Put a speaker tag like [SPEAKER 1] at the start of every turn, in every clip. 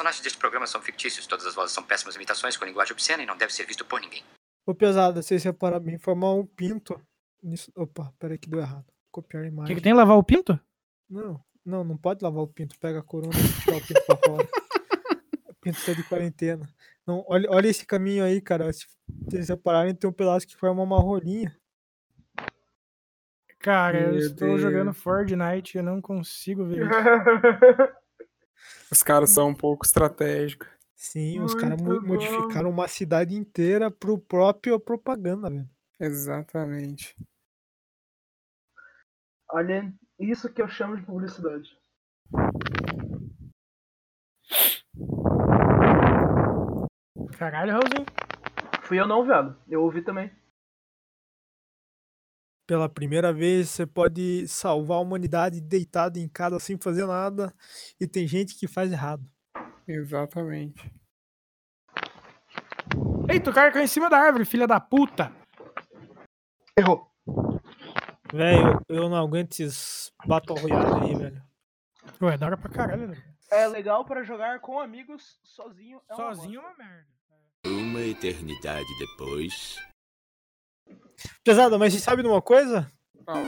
[SPEAKER 1] personagens deste programa são fictícios, todas as vozes são péssimas imitações com linguagem obscena e não deve ser visto por ninguém.
[SPEAKER 2] Ô, pesado, vocês separaram bem, formar um pinto. Nisso... Opa, peraí que deu errado. Copiar a
[SPEAKER 3] O
[SPEAKER 2] imagem.
[SPEAKER 3] que, que tem lavar o pinto?
[SPEAKER 2] Não, não, não pode lavar o pinto. Pega a corona e tira o pinto pra fora. O pinto tá de quarentena. Não, olha, olha esse caminho aí, cara. Se vocês separarem, tem um pedaço que forma uma rolinha.
[SPEAKER 3] Cara, eu
[SPEAKER 4] Meu
[SPEAKER 3] estou
[SPEAKER 4] Deus.
[SPEAKER 3] jogando Fortnite e eu não consigo ver isso.
[SPEAKER 4] Os caras são um pouco estratégicos.
[SPEAKER 2] Sim, os caras
[SPEAKER 5] Muito
[SPEAKER 2] modificaram uma cidade inteira pro próprio propaganda, velho.
[SPEAKER 4] Exatamente.
[SPEAKER 5] Olha, isso que eu chamo de publicidade.
[SPEAKER 3] Caralho, Raulzinho.
[SPEAKER 5] Fui eu não, viado. Eu ouvi também.
[SPEAKER 2] Pela primeira vez, você pode salvar a humanidade deitado em casa sem fazer nada. E tem gente que faz errado.
[SPEAKER 4] Exatamente.
[SPEAKER 3] Eita, o cara caiu em cima da árvore, filha da puta.
[SPEAKER 5] Errou.
[SPEAKER 2] Velho, eu não aguento esses Battle Royale aí, velho.
[SPEAKER 3] Ué, da hora pra caralho, né?
[SPEAKER 5] É legal pra jogar com amigos, sozinho. É uma
[SPEAKER 3] Sozinho é uma merda.
[SPEAKER 6] Uma eternidade depois.
[SPEAKER 2] Pesada, mas você sabe de uma coisa?
[SPEAKER 4] Fala.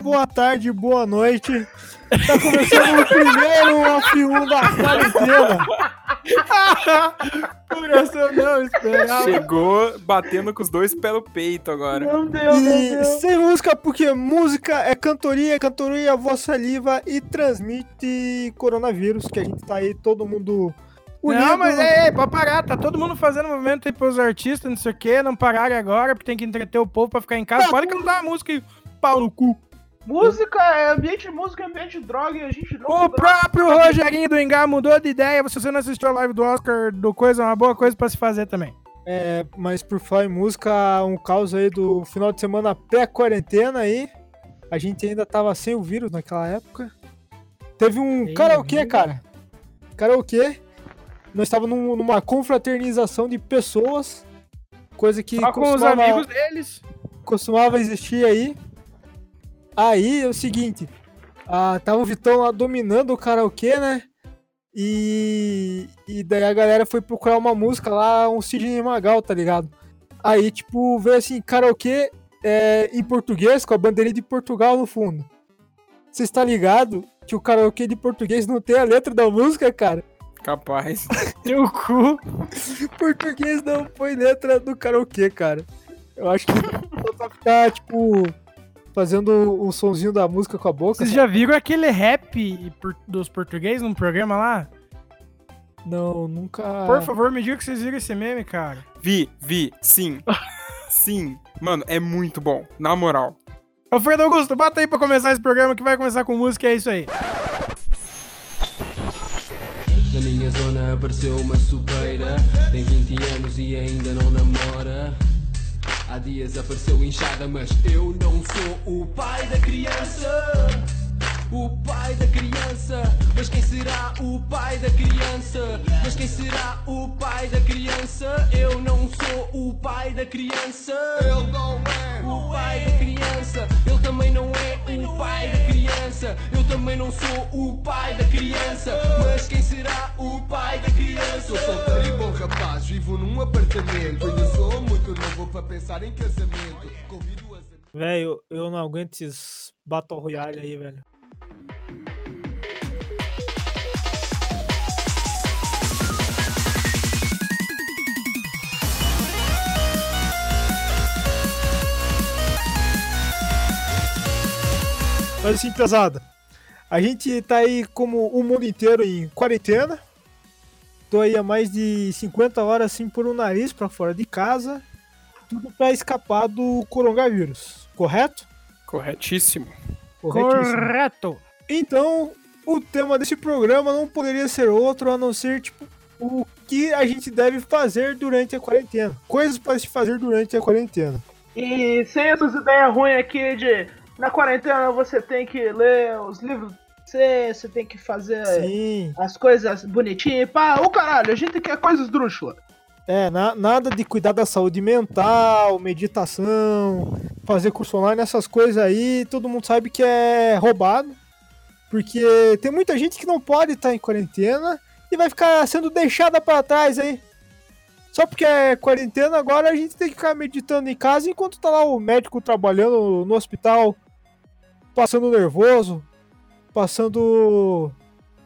[SPEAKER 2] Boa tarde, boa noite. Tá começando o primeiro F1 da quarentena.
[SPEAKER 3] Coração não, esperava.
[SPEAKER 4] Chegou batendo com os dois pelo peito agora.
[SPEAKER 5] Meu Deus, meu
[SPEAKER 2] E
[SPEAKER 5] Deus.
[SPEAKER 2] sem música, porque música é cantoria, cantoria é a voz saliva e transmite coronavírus, que a gente tá aí todo mundo unido.
[SPEAKER 3] Não, mas é, é, pode parar, tá todo mundo fazendo movimento aí pros artistas, não sei o que, não pararem agora, porque tem que entreter o povo pra ficar em casa. Pode cantar a música e pau no cu.
[SPEAKER 5] Música é ambiente de música, é ambiente de droga e a gente não.
[SPEAKER 3] O próprio Rogerinho do Engar mudou de ideia. Se você não assistiu a live do Oscar do Coisa, é uma boa coisa pra se fazer também.
[SPEAKER 2] É, mas por falar em música, um caos aí do final de semana pré-quarentena aí. A gente ainda tava sem o vírus naquela época. Teve um karaokê, cara. Karaokê. Nós estávamos num- numa confraternização de pessoas. Coisa que
[SPEAKER 3] Só com os
[SPEAKER 2] costumava-
[SPEAKER 3] amigos deles.
[SPEAKER 2] costumava existir aí. Aí é o seguinte, ah, tava o Vitão lá dominando o karaokê, né? E, e daí a galera foi procurar uma música lá, um Sidney Magal, tá ligado? Aí, tipo, veio assim, karaokê é, em português, com a bandeirinha de Portugal no fundo. Você está ligado que o karaokê de português não tem a letra da música, cara?
[SPEAKER 4] Capaz.
[SPEAKER 3] Teu cu.
[SPEAKER 2] Português não põe letra do karaokê, cara. Eu acho que só ficar, tipo, fazendo o sonzinho da música com a boca.
[SPEAKER 3] Vocês já viram aquele rap dos portugueses num programa lá?
[SPEAKER 2] Não, nunca.
[SPEAKER 3] Por favor, me diga que vocês viram esse meme, cara.
[SPEAKER 4] Vi, vi, sim. Sim. Mano, é muito bom. Na moral.
[SPEAKER 3] Ô, Fernando Augusto, bota aí pra começar esse programa que vai começar com música, é isso aí.
[SPEAKER 7] Na minha zona apareceu uma supeira Tem 20 anos e ainda não namora. Há dias apareceu inchada Mas eu não sou o pai da criança O pai da criança Mas quem será o pai da criança? Mas quem será o pai da criança? Eu não sou o pai da criança Ele não é o pai da criança Ele também não é o pai da criança Eu também não sou o pai da criança Mas quem será o pai da criança?
[SPEAKER 8] Sou solteiro e bom rapaz, vivo num apartamento. Ainda sou muito novo para pensar em casamento. Convido as
[SPEAKER 2] Velho, eu não aguento esses Battle Royale aí, velho. Mas assim, pesada. A gente tá aí como o mundo inteiro em quarentena. Tô aí há mais de 50 horas assim por um nariz pra fora de casa. Tudo pra escapar do coronavírus, correto?
[SPEAKER 4] Corretíssimo.
[SPEAKER 2] Corretíssimo.
[SPEAKER 3] Correto.
[SPEAKER 2] Então, o tema desse programa não poderia ser outro a não ser, tipo, o que a gente deve fazer durante a quarentena. Coisas para se fazer durante a quarentena.
[SPEAKER 5] E sem essas ideias ruins aqui de na quarentena você tem que ler os livros você, você tem que fazer
[SPEAKER 2] Sim.
[SPEAKER 5] as coisas bonitinhas. Pá, o caralho, a gente quer coisas drúxulas.
[SPEAKER 2] É, na- nada de cuidar da saúde mental, meditação, fazer curso online, essas coisas aí, todo mundo sabe que é roubado. Porque tem muita gente que não pode estar em quarentena e vai ficar sendo deixada para trás aí. Só porque é quarentena, agora a gente tem que ficar meditando em casa enquanto tá lá o médico trabalhando no hospital, passando nervoso, passando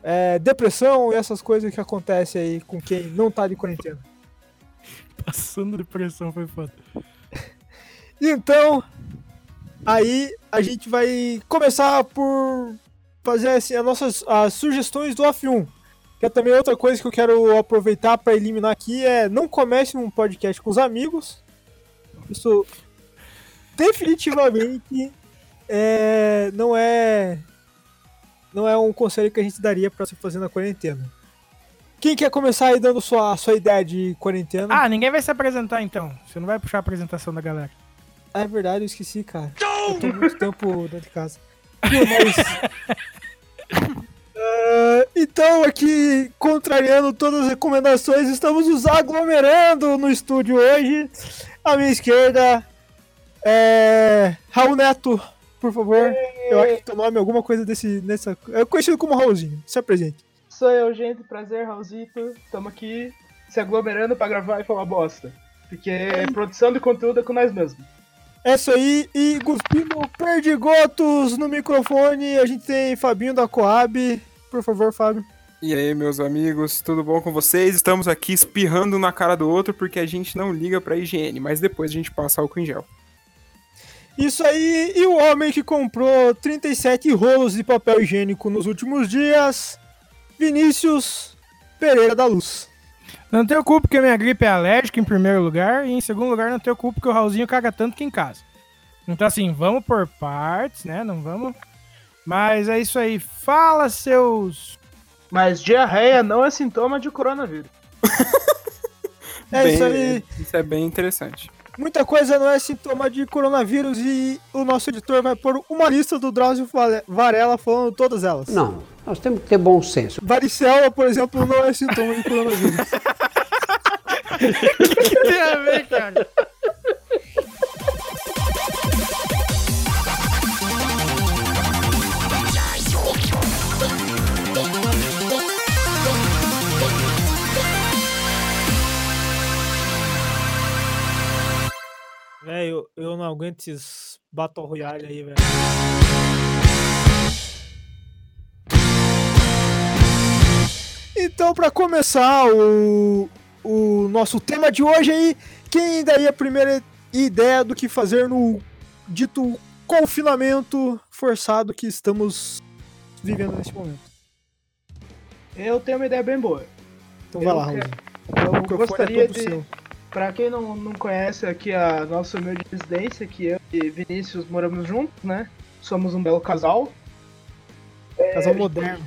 [SPEAKER 2] é, depressão e essas coisas que acontecem aí com quem não tá de quarentena.
[SPEAKER 3] Passando depressão foi foda.
[SPEAKER 2] Então, aí a gente vai começar por fazer assim, as nossas as sugestões do F1. Que é também outra coisa que eu quero aproveitar para eliminar aqui é não comece um podcast com os amigos. Isso definitivamente é, não é não é um conselho que a gente daria para você fazer na quarentena. Quem quer começar aí dando sua, sua ideia de quarentena?
[SPEAKER 3] Ah, ninguém vai se apresentar então. Você não vai puxar a apresentação da galera.
[SPEAKER 2] Ah, é verdade, eu esqueci, cara. Eu tô muito tempo dentro de casa. Mas... Ah, então, aqui, contrariando todas as recomendações, estamos nos aglomerando no estúdio hoje. À minha esquerda é. Raul Neto, por favor. Eu acho que teu nome é alguma coisa desse. Nessa... É conhecido como Raulzinho. Se apresente.
[SPEAKER 5] Sou eu, gente. Prazer, Raulzito. Estamos aqui se aglomerando pra gravar e falar bosta. Porque produção de conteúdo é com nós mesmos.
[SPEAKER 2] É isso aí. E cuspindo perdigotos no microfone, a gente tem Fabinho da Coab. Por favor, Fábio.
[SPEAKER 4] E aí, meus amigos, tudo bom com vocês? Estamos aqui espirrando na cara do outro porque a gente não liga pra higiene, mas depois a gente passa álcool em gel.
[SPEAKER 2] Isso aí, e o homem que comprou 37 rolos de papel higiênico nos últimos dias, Vinícius Pereira da Luz.
[SPEAKER 3] Não tenho culpa porque minha gripe é alérgica em primeiro lugar, e em segundo lugar não tenho culpa porque o Raulzinho caga tanto que em casa. Então assim, vamos por partes, né? Não vamos. Mas é isso aí. Fala, seus.
[SPEAKER 5] Mas diarreia não é sintoma de coronavírus.
[SPEAKER 2] É
[SPEAKER 4] Bem-
[SPEAKER 2] isso aí.
[SPEAKER 4] Isso é bem interessante.
[SPEAKER 2] Muita coisa não é sintoma de coronavírus e o nosso editor vai pôr uma lista do Drauzio Varela falando todas elas.
[SPEAKER 9] Não, nós temos que ter bom senso.
[SPEAKER 2] Varicela, por exemplo, não é sintoma de coronavírus.
[SPEAKER 3] que tem a ver, cara?
[SPEAKER 2] Velho, eu não aguento esses Battle Royale aí, velho. Então, pra começar o, o nosso tema de hoje aí, quem daria a primeira ideia do que fazer no dito confinamento forçado que estamos vivendo nesse momento?
[SPEAKER 5] Eu tenho uma ideia bem boa.
[SPEAKER 2] Então vai
[SPEAKER 5] Eu
[SPEAKER 2] lá,
[SPEAKER 5] quero-
[SPEAKER 2] Raulzinho.
[SPEAKER 5] Eu
[SPEAKER 2] microfone é
[SPEAKER 5] gostaria
[SPEAKER 2] todo
[SPEAKER 5] de.
[SPEAKER 2] seu.
[SPEAKER 5] Pra quem não, não conhece aqui a nossa humilde residência, que eu e Vinícius moramos juntos, né? Somos um belo casal.
[SPEAKER 2] Casal moderno.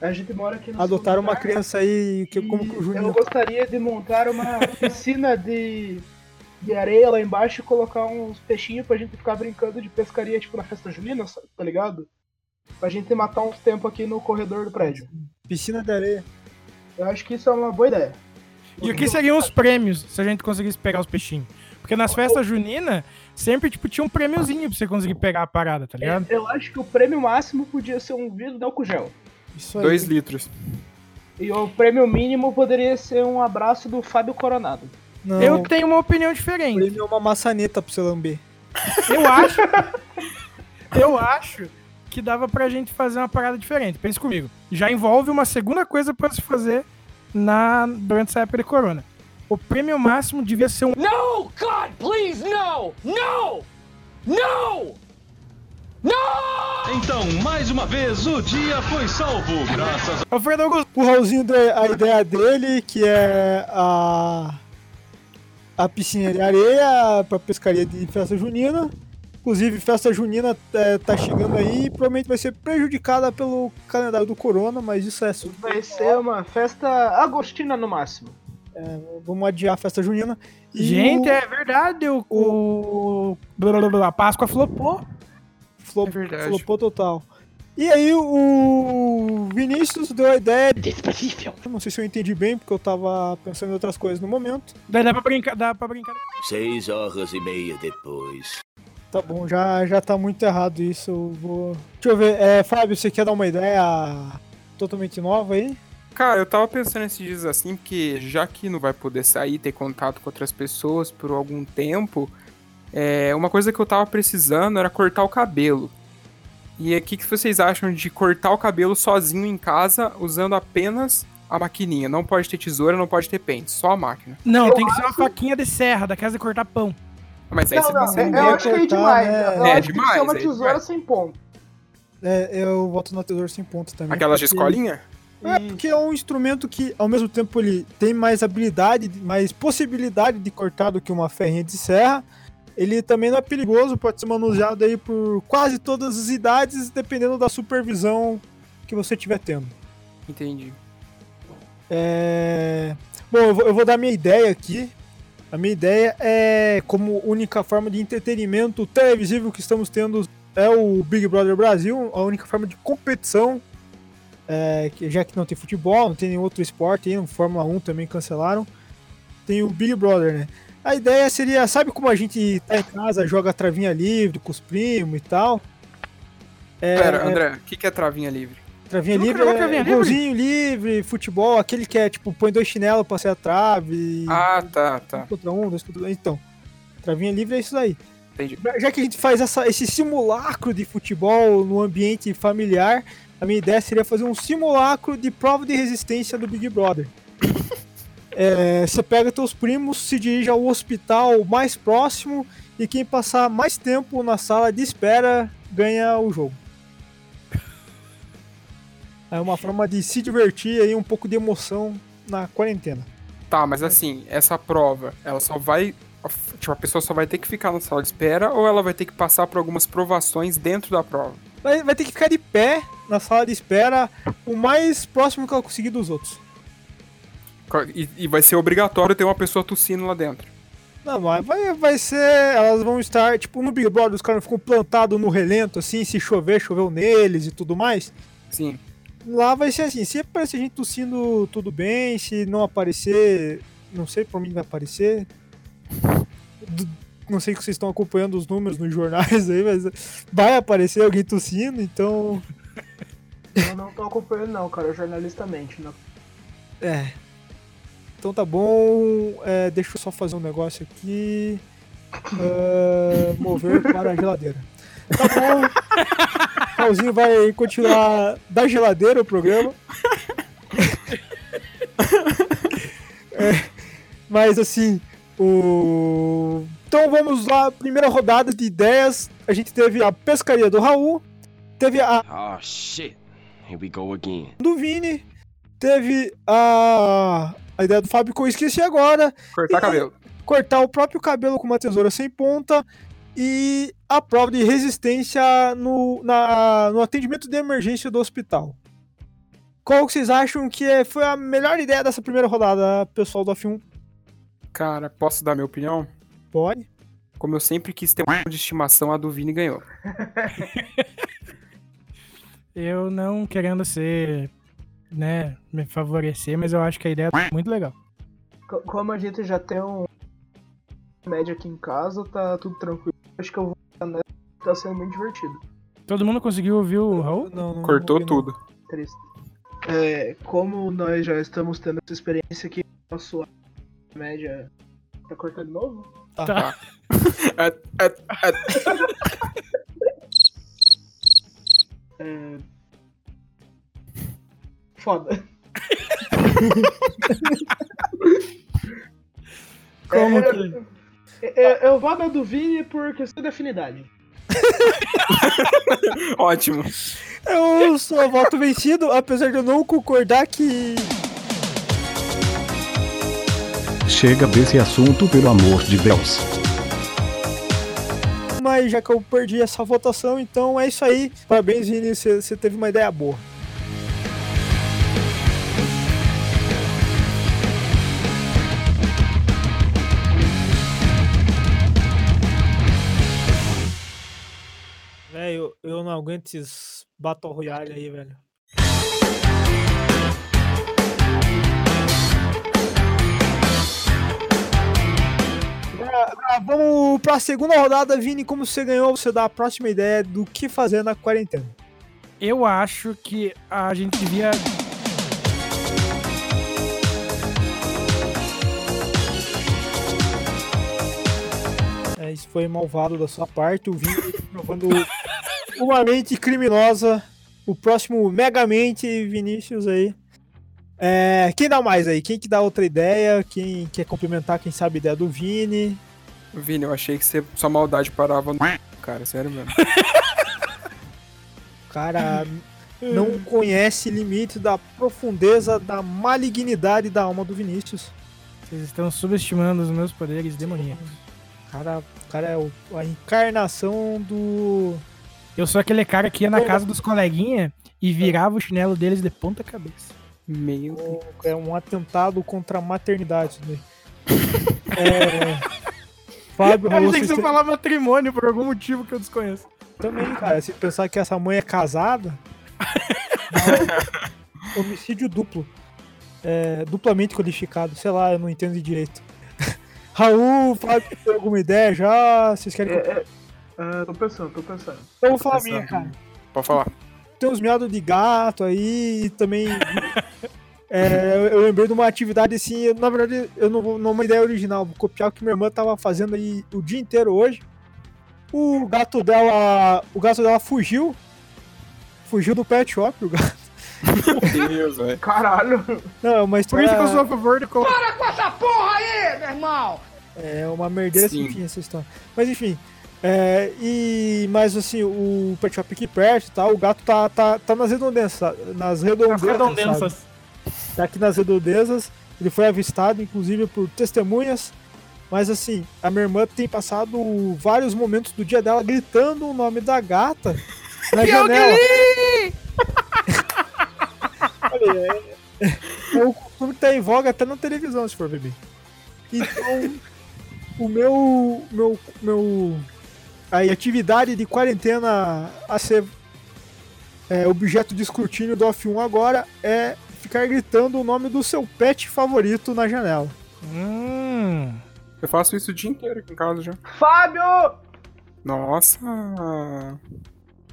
[SPEAKER 5] A gente mora aqui no
[SPEAKER 2] Adotaram uma criança aí, que, como que o Juninho
[SPEAKER 5] Eu gostaria de montar uma piscina de, de areia lá embaixo e colocar uns peixinhos pra gente ficar brincando de pescaria, tipo na festa junina, tá ligado? Pra gente matar uns tempos aqui no corredor do prédio.
[SPEAKER 2] Piscina de areia.
[SPEAKER 5] Eu acho que isso é uma boa ideia.
[SPEAKER 3] E o que seriam os prêmios se a gente conseguisse pegar os peixinhos? Porque nas festas juninas, sempre, tipo, tinha um prêmiozinho pra você conseguir pegar a parada, tá ligado?
[SPEAKER 5] Eu acho que o prêmio máximo podia ser um vidro de álcool gel.
[SPEAKER 2] Isso aí.
[SPEAKER 4] Dois litros.
[SPEAKER 5] E o prêmio mínimo poderia ser um abraço do Fábio Coronado.
[SPEAKER 2] Não,
[SPEAKER 3] Eu tenho uma opinião diferente.
[SPEAKER 2] prêmio é uma maçaneta pra você lamber.
[SPEAKER 3] Eu acho. eu acho que dava pra gente fazer uma parada diferente. Pense comigo. Já envolve uma segunda coisa pra se fazer na, durante essa época de corona. O prêmio máximo devia ser um.
[SPEAKER 7] No! God, please, no! No! No!
[SPEAKER 10] Então, mais uma vez, o dia foi salvo, graças
[SPEAKER 3] Alfredo Augusto.
[SPEAKER 2] O Raulzinho deu a ideia dele, que é a, a piscina de areia pra pescaria de festa junina. Inclusive, festa junina é, tá chegando aí e provavelmente vai ser prejudicada pelo calendário do corona, mas isso é assunto.
[SPEAKER 5] Vai ser uma festa agostina no máximo.
[SPEAKER 2] Vamos adiar a festa junina. E
[SPEAKER 3] Gente,
[SPEAKER 2] o-
[SPEAKER 3] é verdade. O, o... blá, blá, blá, A Páscoa flopou.
[SPEAKER 2] Flop,
[SPEAKER 4] É verdade.
[SPEAKER 2] flopou total. E aí o Vinícius deu a ideia. Não sei se eu entendi bem, porque eu tava pensando em outras coisas no momento.
[SPEAKER 3] Daí dá pra brincar. Dá pra brincar.
[SPEAKER 6] Seis horas e meia depois.
[SPEAKER 2] Tá bom, já, já tá muito errado isso. Eu vou. Deixa eu ver. É, Fábio, você quer dar uma ideia totalmente nova aí?
[SPEAKER 4] Cara, eu tava pensando esses dias assim, porque já que não vai poder sair, ter contato com outras pessoas por algum tempo, é, uma coisa que eu tava precisando era cortar o cabelo. E o que, que vocês acham de cortar o cabelo sozinho em casa, usando apenas a maquininha? Não pode ter tesoura, não pode ter pente, só a máquina.
[SPEAKER 3] Não,
[SPEAKER 5] Eu
[SPEAKER 3] tem que ser uma faquinha de serra, da casa de cortar pão.
[SPEAKER 4] Mas aí
[SPEAKER 5] Não,
[SPEAKER 4] você
[SPEAKER 5] não, eu,
[SPEAKER 4] sendo
[SPEAKER 5] eu acho que é
[SPEAKER 2] cortar,
[SPEAKER 5] demais.
[SPEAKER 2] né?
[SPEAKER 5] Eu
[SPEAKER 4] É
[SPEAKER 5] acho tem que
[SPEAKER 4] demais,
[SPEAKER 5] uma
[SPEAKER 4] é
[SPEAKER 5] tesoura
[SPEAKER 4] demais.
[SPEAKER 5] sem ponto.
[SPEAKER 2] É, eu voto na tesoura sem ponta também.
[SPEAKER 4] Aquelas de escolinha?
[SPEAKER 2] É, porque é um instrumento que, ao mesmo tempo, ele tem mais habilidade, mais possibilidade de cortar do que uma ferrinha de serra. Ele também não é perigoso, pode ser manuseado aí por quase todas as idades, dependendo da supervisão que você estiver tendo.
[SPEAKER 4] Entendi.
[SPEAKER 2] É... Bom, eu vou, eu vou dar minha ideia aqui. A minha ideia é, como única forma de entretenimento televisivo que estamos tendo, é o Big Brother Brasil, a única forma de competição, é, já que não tem futebol, não tem nenhum outro esporte, aí, Fórmula 1 também cancelaram, tem o Big Brother, né? A ideia seria, sabe como a gente tá em casa, joga travinha livre com os primos e tal? É,
[SPEAKER 4] Pera, André, o que, que é travinha livre?
[SPEAKER 2] Travinha
[SPEAKER 3] Nunca
[SPEAKER 2] livre é
[SPEAKER 3] travinha livre?
[SPEAKER 2] golzinho livre, futebol, aquele que é tipo, põe dois chinelos pra ser a trave.
[SPEAKER 4] Ah, tá,
[SPEAKER 2] um
[SPEAKER 4] tá.
[SPEAKER 2] contra um, dois contra um. Então, travinha livre é isso daí.
[SPEAKER 4] Entendi.
[SPEAKER 2] Já que a gente faz essa- esse simulacro de futebol no ambiente familiar, a minha ideia seria fazer um simulacro de prova de resistência do Big Brother. É, você pega teus primos, se dirige ao hospital mais próximo e quem passar mais tempo na sala de espera ganha o jogo. É uma forma de se divertir aí, um pouco de emoção na quarentena.
[SPEAKER 4] Tá, mas assim, essa prova, ela só vai. Tipo, a pessoa só vai ter que ficar na sala de espera ou ela vai ter que passar por algumas provações dentro da prova?
[SPEAKER 2] Vai, vai ter que ficar de pé na sala de espera o mais próximo que ela conseguir dos outros.
[SPEAKER 4] E, e vai ser obrigatório ter uma pessoa tossindo lá dentro.
[SPEAKER 2] Não, mas vai, vai ser. Elas vão estar, tipo, no Big Brother, os caras ficam plantados no relento, assim, se chover, choveu neles e tudo mais.
[SPEAKER 4] Sim.
[SPEAKER 2] Lá vai ser assim, se aparecer gente tossindo, tudo bem, se não aparecer, não sei, por mim vai aparecer. Não sei que vocês estão acompanhando os números nos jornais aí, mas vai aparecer alguém tossindo, então.
[SPEAKER 5] Eu não tô acompanhando, não, cara. Jornalistamente, não.
[SPEAKER 2] É. Então tá bom. É, deixa eu só fazer um negócio aqui. É, mover para a geladeira. Tá bom. Pauzinho vai continuar da geladeira o programa. É, mas assim, o. Então vamos lá, primeira rodada de ideias. A gente teve a pescaria do Raul, teve a
[SPEAKER 11] Oh shit. Here we go again.
[SPEAKER 2] do Vini, teve a, a ideia do Fábio que eu esqueci agora.
[SPEAKER 4] Cortar
[SPEAKER 2] E-
[SPEAKER 4] cabelo.
[SPEAKER 2] Cortar o próprio cabelo com uma tesoura sem ponta. E a prova de resistência no, na- no atendimento de emergência do hospital. Qual que vocês acham que é- foi a melhor ideia dessa primeira rodada, pessoal do F1?
[SPEAKER 4] Cara, posso dar minha opinião?
[SPEAKER 2] Pode.
[SPEAKER 4] Como eu sempre quis ter um de estimação, a do Vini ganhou.
[SPEAKER 3] Eu não querendo ser, né, me favorecer, mas eu acho que a ideia é muito legal.
[SPEAKER 5] Co- Como a gente já tem um média aqui em casa, tá tudo tranquilo. Acho que eu vou nessa, tá sendo muito divertido.
[SPEAKER 3] Todo mundo conseguiu ouvir o Raul?
[SPEAKER 2] Não, não,
[SPEAKER 4] Cortou
[SPEAKER 2] não
[SPEAKER 4] tudo.
[SPEAKER 5] Triste. É, como nós já estamos tendo essa experiência aqui, nosso média. Tá cortando de novo?
[SPEAKER 2] Tá.
[SPEAKER 3] Tá.
[SPEAKER 4] É, é, é.
[SPEAKER 5] É... Foda.
[SPEAKER 3] Como que.
[SPEAKER 5] Eu, eu vou dar do Vini por questão de afinidade.
[SPEAKER 4] Ótimo.
[SPEAKER 2] Eu só voto vencido, apesar de eu não concordar que.
[SPEAKER 10] Chega desse assunto, pelo amor de Deus.
[SPEAKER 2] Mas já que eu perdi essa votação, então é isso aí. Parabéns, Vini, você teve uma ideia boa. Velho, eu não aguento esses Battle Royale aí, velho. Agora vamos pra pra segunda rodada, Vini, como você ganhou, você dá a próxima ideia do que fazer na quarentena.
[SPEAKER 3] Eu acho que a gente devia.
[SPEAKER 2] É, isso foi malvado da sua parte, o Vini provando uma mente criminosa. O próximo Megamente Vinícius aí. É, quem dá mais aí? Quem que dá outra ideia? Quem quer complementar, quem sabe a ideia do Vini?
[SPEAKER 4] Vini, eu achei que você, sua maldade parava no. Cara, sério mesmo.
[SPEAKER 2] O cara não conhece limite da profundeza da malignidade da alma do Vinícius.
[SPEAKER 3] Vocês estão subestimando os meus poderes demoníacos.
[SPEAKER 2] O cara, cara é a encarnação do.
[SPEAKER 3] Eu sou aquele cara que ia na casa dos coleguinha e virava o chinelo deles de ponta cabeça.
[SPEAKER 4] Meu Deus.
[SPEAKER 2] É um atentado contra a maternidade. Isso daí. É, Fábio,
[SPEAKER 3] Eu achei que você falar matrimônio por algum motivo que eu desconheço.
[SPEAKER 2] Também, cara, se pensar que essa mãe é casada. homicídio duplo. É, duplamente codificado. Sei lá, eu não entendo de direito. Raul, Fábio, tem alguma ideia já? Vocês querem.
[SPEAKER 5] É, é, tô pensando, tô pensando.
[SPEAKER 2] Eu vou falar a minha, cara.
[SPEAKER 4] Pode falar.
[SPEAKER 2] Tem uns miados de gato aí e também. é, eu- eu lembrei de uma atividade assim. eu- na verdade, eu não vou. Não é uma ideia original. Vou copiar o que minha irmã tava fazendo aí o dia inteiro hoje. O gato dela. O gato dela fugiu. Fugiu do pet shop, o gato.
[SPEAKER 4] Meu Deus, velho.
[SPEAKER 5] Caralho.
[SPEAKER 2] Não, é uma
[SPEAKER 3] Por
[SPEAKER 2] história.
[SPEAKER 3] isso que eu sou a favor de colocar.
[SPEAKER 12] Para com essa porra aí, meu irmão!
[SPEAKER 2] É uma merdeira
[SPEAKER 4] Sim.
[SPEAKER 2] sem fim essa história. Mas enfim. É, e mas assim, o pet shop aqui perto e tal, o gato tá, tá, tá nas redondezas. Nas redondezas.
[SPEAKER 3] As redondezas.
[SPEAKER 2] Tá aqui nas redondezas. Ele foi avistado, inclusive, por testemunhas. Mas assim, a minha irmã tem passado vários momentos do dia dela gritando o nome da gata na janela. Olha, é, é o costume que tá em voga até na televisão, se for beber. Então, o meu. meu. meu. Aí, atividade de quarentena a ser é, objeto de escrutínio do Off1 agora é ficar gritando o nome do seu pet favorito na janela.
[SPEAKER 3] Hum.
[SPEAKER 4] Eu faço isso o dia inteiro aqui em casa já.
[SPEAKER 5] Fábio!
[SPEAKER 4] Nossa.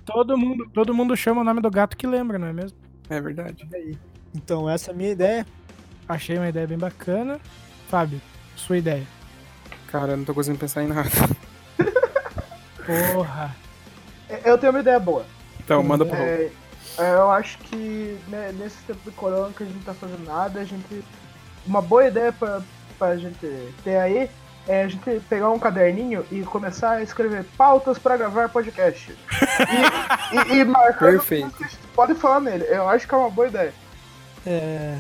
[SPEAKER 3] Todo mundo, todo mundo chama o nome do gato que lembra, não é mesmo?
[SPEAKER 4] É verdade.
[SPEAKER 2] Então, essa é a minha ideia.
[SPEAKER 3] Achei uma ideia bem bacana. Fábio, sua ideia.
[SPEAKER 4] Cara, eu não tô conseguindo pensar em nada.
[SPEAKER 3] Porra.
[SPEAKER 5] É, Eu tenho uma ideia boa.
[SPEAKER 4] Então, manda pro.
[SPEAKER 5] É, é, eu acho que né, nesse tempo de corona que a gente não tá fazendo nada, a gente. Uma boa ideia pra, pra gente ter aí é a gente pegar um caderninho e começar a escrever pautas pra gravar podcast. E, e, e marcando
[SPEAKER 4] Perfeito.
[SPEAKER 5] que pode falar nele. Eu acho que é uma boa ideia.
[SPEAKER 2] É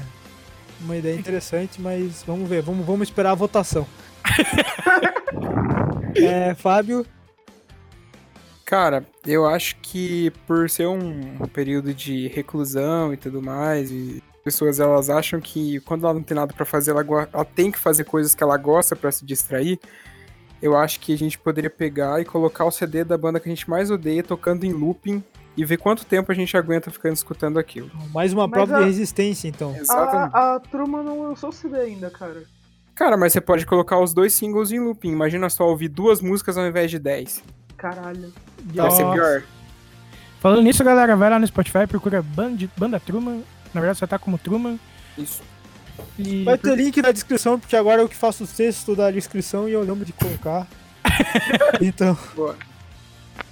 [SPEAKER 2] uma ideia interessante, mas vamos ver, vamos, vamos esperar a votação. é, Fábio,
[SPEAKER 4] Cara, eu acho que por ser um período de reclusão e tudo mais, e as pessoas elas acham que quando ela não tem nada pra fazer, ela, ela tem que fazer coisas que ela gosta pra se distrair. Eu acho que a gente poderia pegar e colocar o CD da banda que a gente mais odeia tocando em looping e ver quanto tempo a gente aguenta ficando escutando aquilo.
[SPEAKER 2] mais uma
[SPEAKER 5] Mas
[SPEAKER 2] prova
[SPEAKER 5] a-
[SPEAKER 2] de resistência, então.
[SPEAKER 4] Exatamente.
[SPEAKER 5] A, a turma não lançou o CD ainda, cara.
[SPEAKER 4] Cara, mas você pode colocar os dois singles em looping. Imagina só ouvir duas músicas ao invés de dez.
[SPEAKER 5] Caralho.
[SPEAKER 4] Deve ser
[SPEAKER 3] Nossa.
[SPEAKER 4] pior.
[SPEAKER 3] Falando nisso, galera, vai lá no Spotify, procura Band, Banda Truman. Na verdade, só tá como Truman.
[SPEAKER 4] Isso.
[SPEAKER 3] E
[SPEAKER 2] Vai ter link na descrição, porque agora eu que faço o texto da descrição e eu lembro de colocar. então,
[SPEAKER 4] Boa.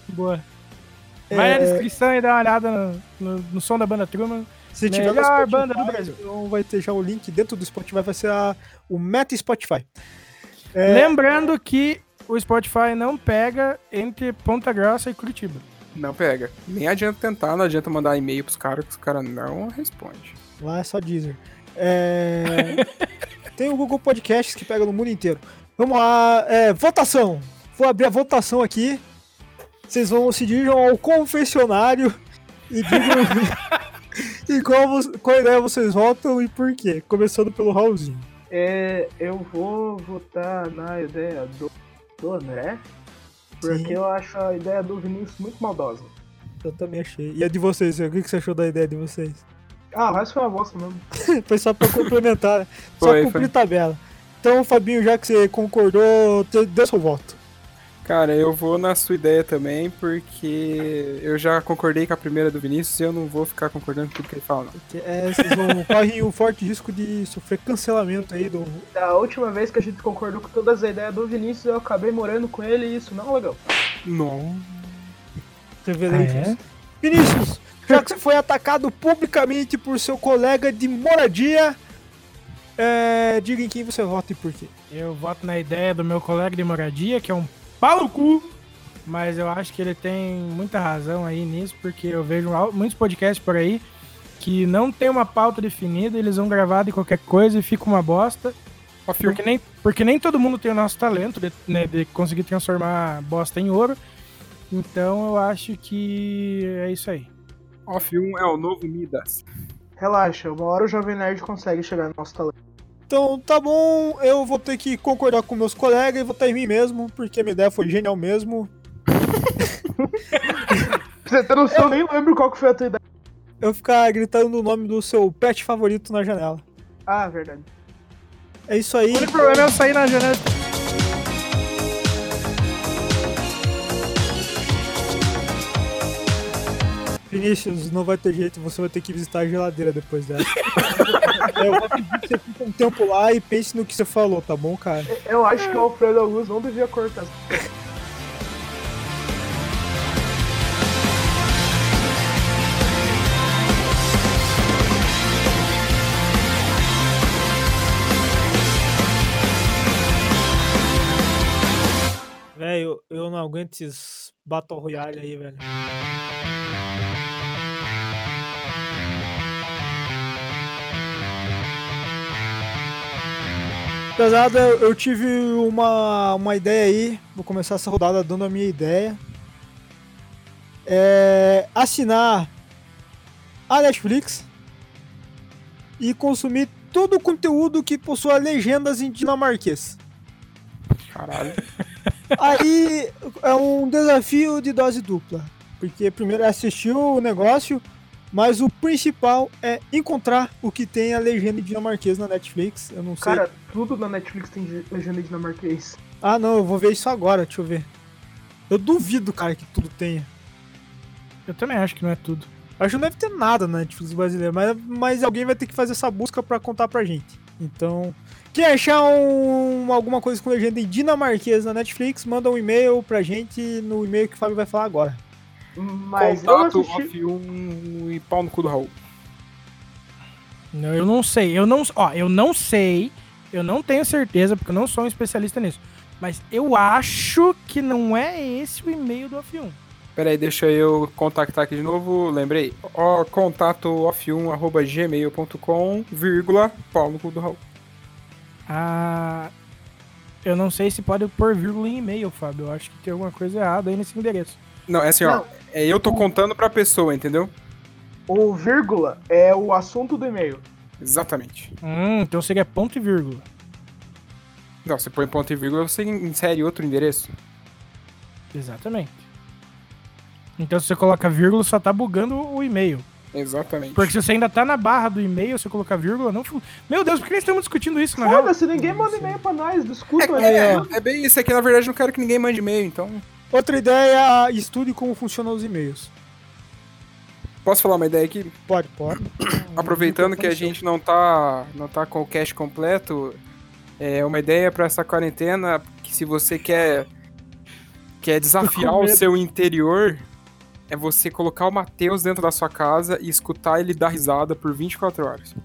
[SPEAKER 3] Boa. Vai
[SPEAKER 2] É.
[SPEAKER 3] na descrição e dá uma olhada no, no- no som da Banda Truman.
[SPEAKER 2] se tiver no
[SPEAKER 3] Melhor
[SPEAKER 2] Spotify,
[SPEAKER 3] banda do Brasil.
[SPEAKER 2] então vai ter já o link dentro do Spotify, vai ser a, o Meta Spotify. É,
[SPEAKER 3] Lembrando que o Spotify não pega entre Ponta Grossa e Curitiba.
[SPEAKER 4] Não pega. Nem adianta tentar, não adianta mandar e-mail pros caras, que os caras não respondem.
[SPEAKER 2] Lá é só Deezer. É, tem o Google Podcasts que pega no mundo inteiro. Vamos lá, é, votação. Vou abrir a votação aqui. Vocês vão se dirijam ao confessionário e digam e qual, qual ideia vocês votam e por quê. Começando pelo Raulzinho.
[SPEAKER 5] É, eu vou votar na ideia do, do André, porque
[SPEAKER 2] Sim.
[SPEAKER 5] eu acho a ideia do Vinícius muito maldosa.
[SPEAKER 2] Eu também achei. E a de vocês, o que que você achou da ideia de vocês?
[SPEAKER 5] Ah, mas foi uma bosta mesmo.
[SPEAKER 2] Foi só pra complementar, né? Só
[SPEAKER 4] Foi,
[SPEAKER 2] cumprir
[SPEAKER 4] foi.
[SPEAKER 2] tabela. Então, Fabinho, já que você concordou, dê seu voto.
[SPEAKER 4] Cara, eu vou na sua ideia também, porque eu já concordei com a primeira do Vinícius e eu não vou ficar concordando com tudo que ele fala, não.
[SPEAKER 2] É, vocês vão, correm o forte risco de sofrer cancelamento aí do.
[SPEAKER 5] Da última vez que a gente concordou com todas as ideias do Vinícius, eu acabei morando com ele e isso não é legal.
[SPEAKER 4] Não.
[SPEAKER 2] Revelations.
[SPEAKER 3] Ah, é?
[SPEAKER 2] Vinícius, já que você foi atacado publicamente por seu colega de moradia, é, diga em quem você vota e por quê.
[SPEAKER 3] Eu voto na ideia do meu colega de moradia, que é um pau no cu, mas eu acho que ele tem muita razão aí nisso, porque eu vejo muitos podcasts por aí que não tem uma pauta definida, eles vão gravar de qualquer coisa e fica uma bosta. Porque nem, porque nem todo mundo tem o nosso talento de, né, de conseguir transformar bosta em ouro. Então eu acho que é isso aí.
[SPEAKER 4] Off 1 é o novo Midas.
[SPEAKER 5] Relaxa, uma hora o Jovem Nerd consegue chegar no nosso talento.
[SPEAKER 2] Então, tá bom, eu vou ter que concordar com meus colegas e votar em mim mesmo, porque a minha ideia foi genial mesmo.
[SPEAKER 5] Você tem noção, eu nem lembro qual que foi a tua ideia.
[SPEAKER 2] Eu ficar gritando o nome do seu pet favorito na janela.
[SPEAKER 5] Ah, verdade.
[SPEAKER 2] É isso aí.
[SPEAKER 3] O único problema é eu sair na janela.
[SPEAKER 2] Vinícius, não vai ter jeito, você vai ter que visitar a geladeira depois dessa. É, eu vou pedir que você fique um tempo lá e pense no que você falou, tá bom, cara?
[SPEAKER 5] Eu acho que o Alfredo Augusto não devia cortar.
[SPEAKER 2] Velho, eu não aguento esses Battle Royale aí, velho. Pesado, eu eu tive uma, uma ideia aí. Vou começar essa rodada dando a minha ideia. É assinar a Netflix e consumir todo o conteúdo que possua legendas em dinamarquês.
[SPEAKER 4] Caralho.
[SPEAKER 2] Aí é um desafio de dose dupla. Porque primeiro é assistir o negócio, mas o principal é encontrar o que tem a legenda em dinamarquês na Netflix. Eu não sei.
[SPEAKER 5] Cara, tudo na Netflix tem legenda dinamarquês.
[SPEAKER 2] Ah, não, eu vou ver isso agora, deixa eu ver. Eu duvido, cara, que tudo tenha.
[SPEAKER 3] Eu também acho que não é tudo.
[SPEAKER 2] Acho que não deve ter nada na Netflix brasileira, mas, mas alguém vai ter que fazer essa busca pra contar pra gente. Então, quem achar um- alguma coisa com legenda em dinamarquês na Netflix, manda um e-mail pra gente no e-mail que o Fábio vai falar agora.
[SPEAKER 5] Mas
[SPEAKER 4] Contato
[SPEAKER 5] assisti...
[SPEAKER 4] Off 1 e pau no cu do Raul.
[SPEAKER 3] Não, eu não sei. Eu não, ó, eu não sei. Eu não tenho certeza, porque eu não sou um especialista nisso. Mas eu acho que não é esse o e-mail do F1.
[SPEAKER 4] Pera aí, deixa eu contactar aqui de novo. Lembrei. Ó, contato off1 arroba gmail.com, vírgula, pau no cu do Raul.
[SPEAKER 3] Ah, eu não sei se pode pôr vírgula em e-mail, Fábio. Eu acho que tem alguma coisa errada aí nesse endereço.
[SPEAKER 4] Não, é assim, ó.
[SPEAKER 5] Não.
[SPEAKER 4] É, eu tô contando pra pessoa, entendeu?
[SPEAKER 5] O vírgula é o assunto do e-mail.
[SPEAKER 4] Exatamente.
[SPEAKER 3] Hum, então seria ponto e vírgula.
[SPEAKER 4] Não, você põe ponto e vírgula, você insere outro endereço.
[SPEAKER 3] Exatamente. Então se você coloca vírgula, só tá bugando o e-mail.
[SPEAKER 4] Exatamente.
[SPEAKER 3] Porque se você ainda tá na barra do e-mail, se você colocar vírgula, não. Meu Deus, por que nós estamos discutindo isso na real?
[SPEAKER 5] Foda-se, ninguém manda e-mail pra nós, discutam aí.
[SPEAKER 4] É, é bem isso aqui, na verdade, eu não quero que ninguém mande e-mail, então.
[SPEAKER 2] Outra ideia, estude como funcionam os e-mails.
[SPEAKER 4] Posso falar uma ideia aqui?
[SPEAKER 2] Pode, pode.
[SPEAKER 4] Aproveitando que a gente não tá, não tá com o cache completo, é uma ideia pra essa quarentena que se você quer quer desafiar o seu interior, é você colocar o Matheus dentro da sua casa e escutar ele dar risada por 24 horas.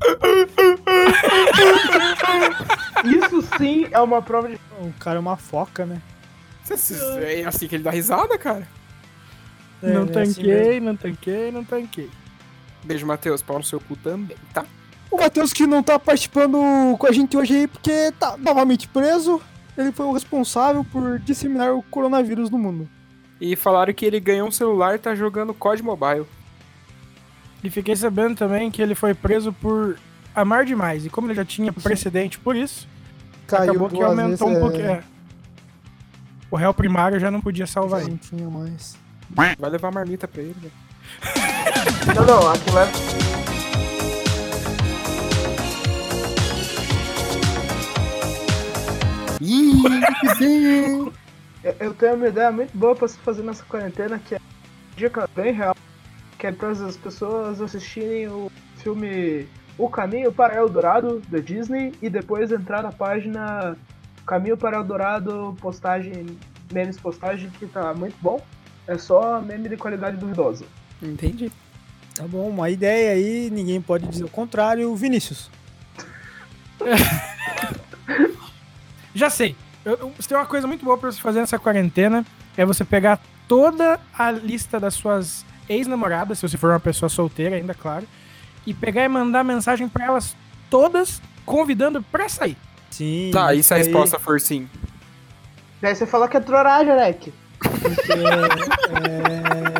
[SPEAKER 5] Isso sim é uma prova de.
[SPEAKER 2] O cara é uma foca, né?
[SPEAKER 4] É assim que ele dá risada, cara.
[SPEAKER 2] É,
[SPEAKER 3] não
[SPEAKER 2] é assim
[SPEAKER 3] tanquei, não tanquei, não tanquei.
[SPEAKER 4] Beijo, Matheus. Pau no seu cu também, tá?
[SPEAKER 2] O Matheus que não tá participando com a gente hoje aí porque tá novamente preso. Ele foi o responsável por disseminar o coronavírus no mundo.
[SPEAKER 4] E falaram que ele ganhou um celular e tá jogando COD Mobile.
[SPEAKER 3] E fiquei sabendo também que ele foi preso por amar demais. E como ele já tinha precedente por isso,
[SPEAKER 2] Caiu
[SPEAKER 3] acabou que aumentou um pouquinho.
[SPEAKER 2] é.
[SPEAKER 3] é. O réu primário já não podia salvar
[SPEAKER 2] Não
[SPEAKER 3] ele.
[SPEAKER 2] tinha mais.
[SPEAKER 4] Vai levar marmita pra ele, velho.
[SPEAKER 5] Não, não, aquilo é.
[SPEAKER 4] Ih,
[SPEAKER 5] Eu- Eu tenho uma ideia muito boa pra se fazer nessa quarentena, que é uma dica bem real, que é para as pessoas assistirem o filme O Caminho para Eldorado, da Disney, e depois entrar na página Caminho para Eldorado, postagem, memes postagem, que tá muito bom. É só meme de qualidade duvidosa.
[SPEAKER 4] Entendi.
[SPEAKER 2] Tá bom, uma ideia aí, ninguém pode dizer o contrário. Vinícius.
[SPEAKER 3] Já sei. Eu, eu, se tem uma coisa muito boa pra você fazer nessa quarentena, é você pegar toda a lista das suas ex-namoradas, se você for uma pessoa solteira ainda, claro, e pegar e mandar mensagem pra elas todas, convidando pra sair.
[SPEAKER 2] Sim.
[SPEAKER 4] Tá, e se a resposta for sim?
[SPEAKER 5] Daí você fala que é troragem, Alec.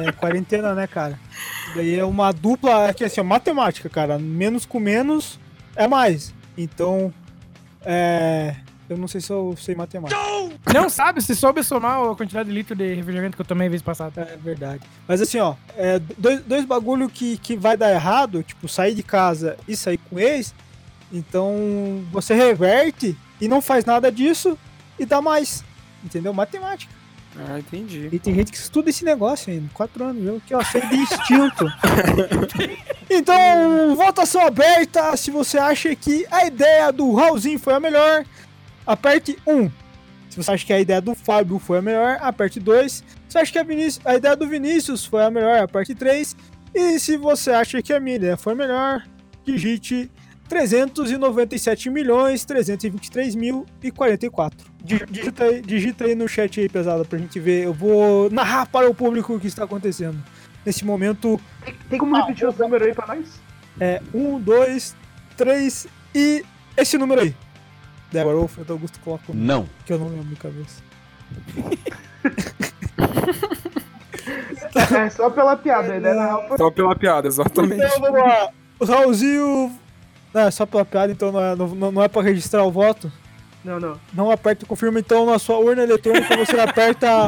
[SPEAKER 2] É, é quarentena, né, cara? Daí é uma dupla, é que assim, ó, matemática, cara. Menos com menos é mais. Então, é. Eu não sei se eu sei matemática.
[SPEAKER 3] Não sabe, se soube somar a quantidade de litro de refrigerante que eu tomei vez passada.
[SPEAKER 2] É verdade. Mas assim, ó, é, dois, dois bagulho que, que vai dar errado, tipo, sair de casa e sair com ex, então você reverte e não faz nada disso e dá mais. Entendeu? Matemática.
[SPEAKER 4] Ah, entendi.
[SPEAKER 2] E tem gente que estuda esse negócio ainda. Quatro anos, eu que eu sei de instinto. então, votação aberta. Se você acha que a ideia do Raulzinho foi a melhor, aperte 1. Se você acha que a ideia do Fábio foi a melhor, aperte 2. Se você acha que a, a ideia do Vinícius foi a melhor, aperte 3. E se você acha que a minha ideia foi a melhor, digite 397 milhões 323 mil e 44. Di- Digita aí, digita aí no chat aí, pesada, pra gente ver. Eu vou narrar para o público o que está acontecendo. Nesse momento,
[SPEAKER 5] Tem como repetir os números aí pra nós?
[SPEAKER 2] é 1, 2, 3 e esse número aí. Daí agora o Alfredo Augusto coloca
[SPEAKER 10] Não.
[SPEAKER 2] que eu não lembro de cabeça.
[SPEAKER 5] É só pela piada, foi
[SPEAKER 4] Só pela piada, exatamente.
[SPEAKER 2] Então vamos lá. O Raulzinho. Não, é só pela piada, então não é, não, não é pra registrar o voto.
[SPEAKER 5] Não, não.
[SPEAKER 2] Não aperta o confirma, então na sua urna eletrônica você aperta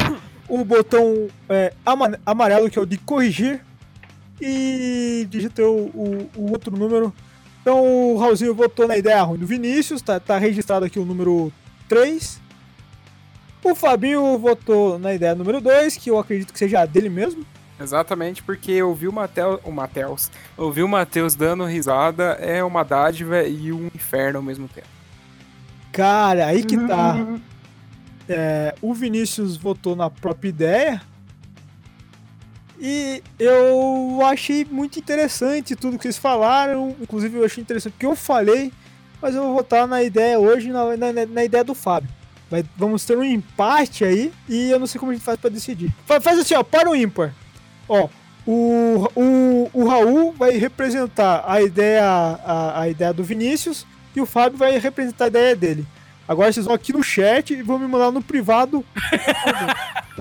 [SPEAKER 2] o botão é, ama- amarelo, que é o de corrigir, e digita o, o- o outro número. Então o Raulzinho votou na ideia ruim do Vinícius, tá, tá registrado aqui o número 3. O Fabinho votou na ideia número 2, que eu acredito que seja a dele mesmo.
[SPEAKER 4] Exatamente, porque eu vi o Matheus. O Matheus. Eu vi o Matheus dando risada, é uma dádiva e um inferno ao mesmo tempo.
[SPEAKER 2] Cara, aí que tá. É, o Vinícius votou na própria ideia. E eu achei muito interessante tudo que vocês falaram. Inclusive, eu achei interessante o que eu falei. Mas eu vou votar na ideia hoje, na, na, na ideia do Fábio. Vai- vamos ter um empate aí. E eu não sei como a gente faz pra decidir. Fa- Faz assim, ó, para o ímpar. Ó, o, o, o Raul vai representar a ideia, a, a ideia do Vinícius e o Fábio vai representar a ideia dele. Agora vocês vão aqui no chat e vão me mandar no privado.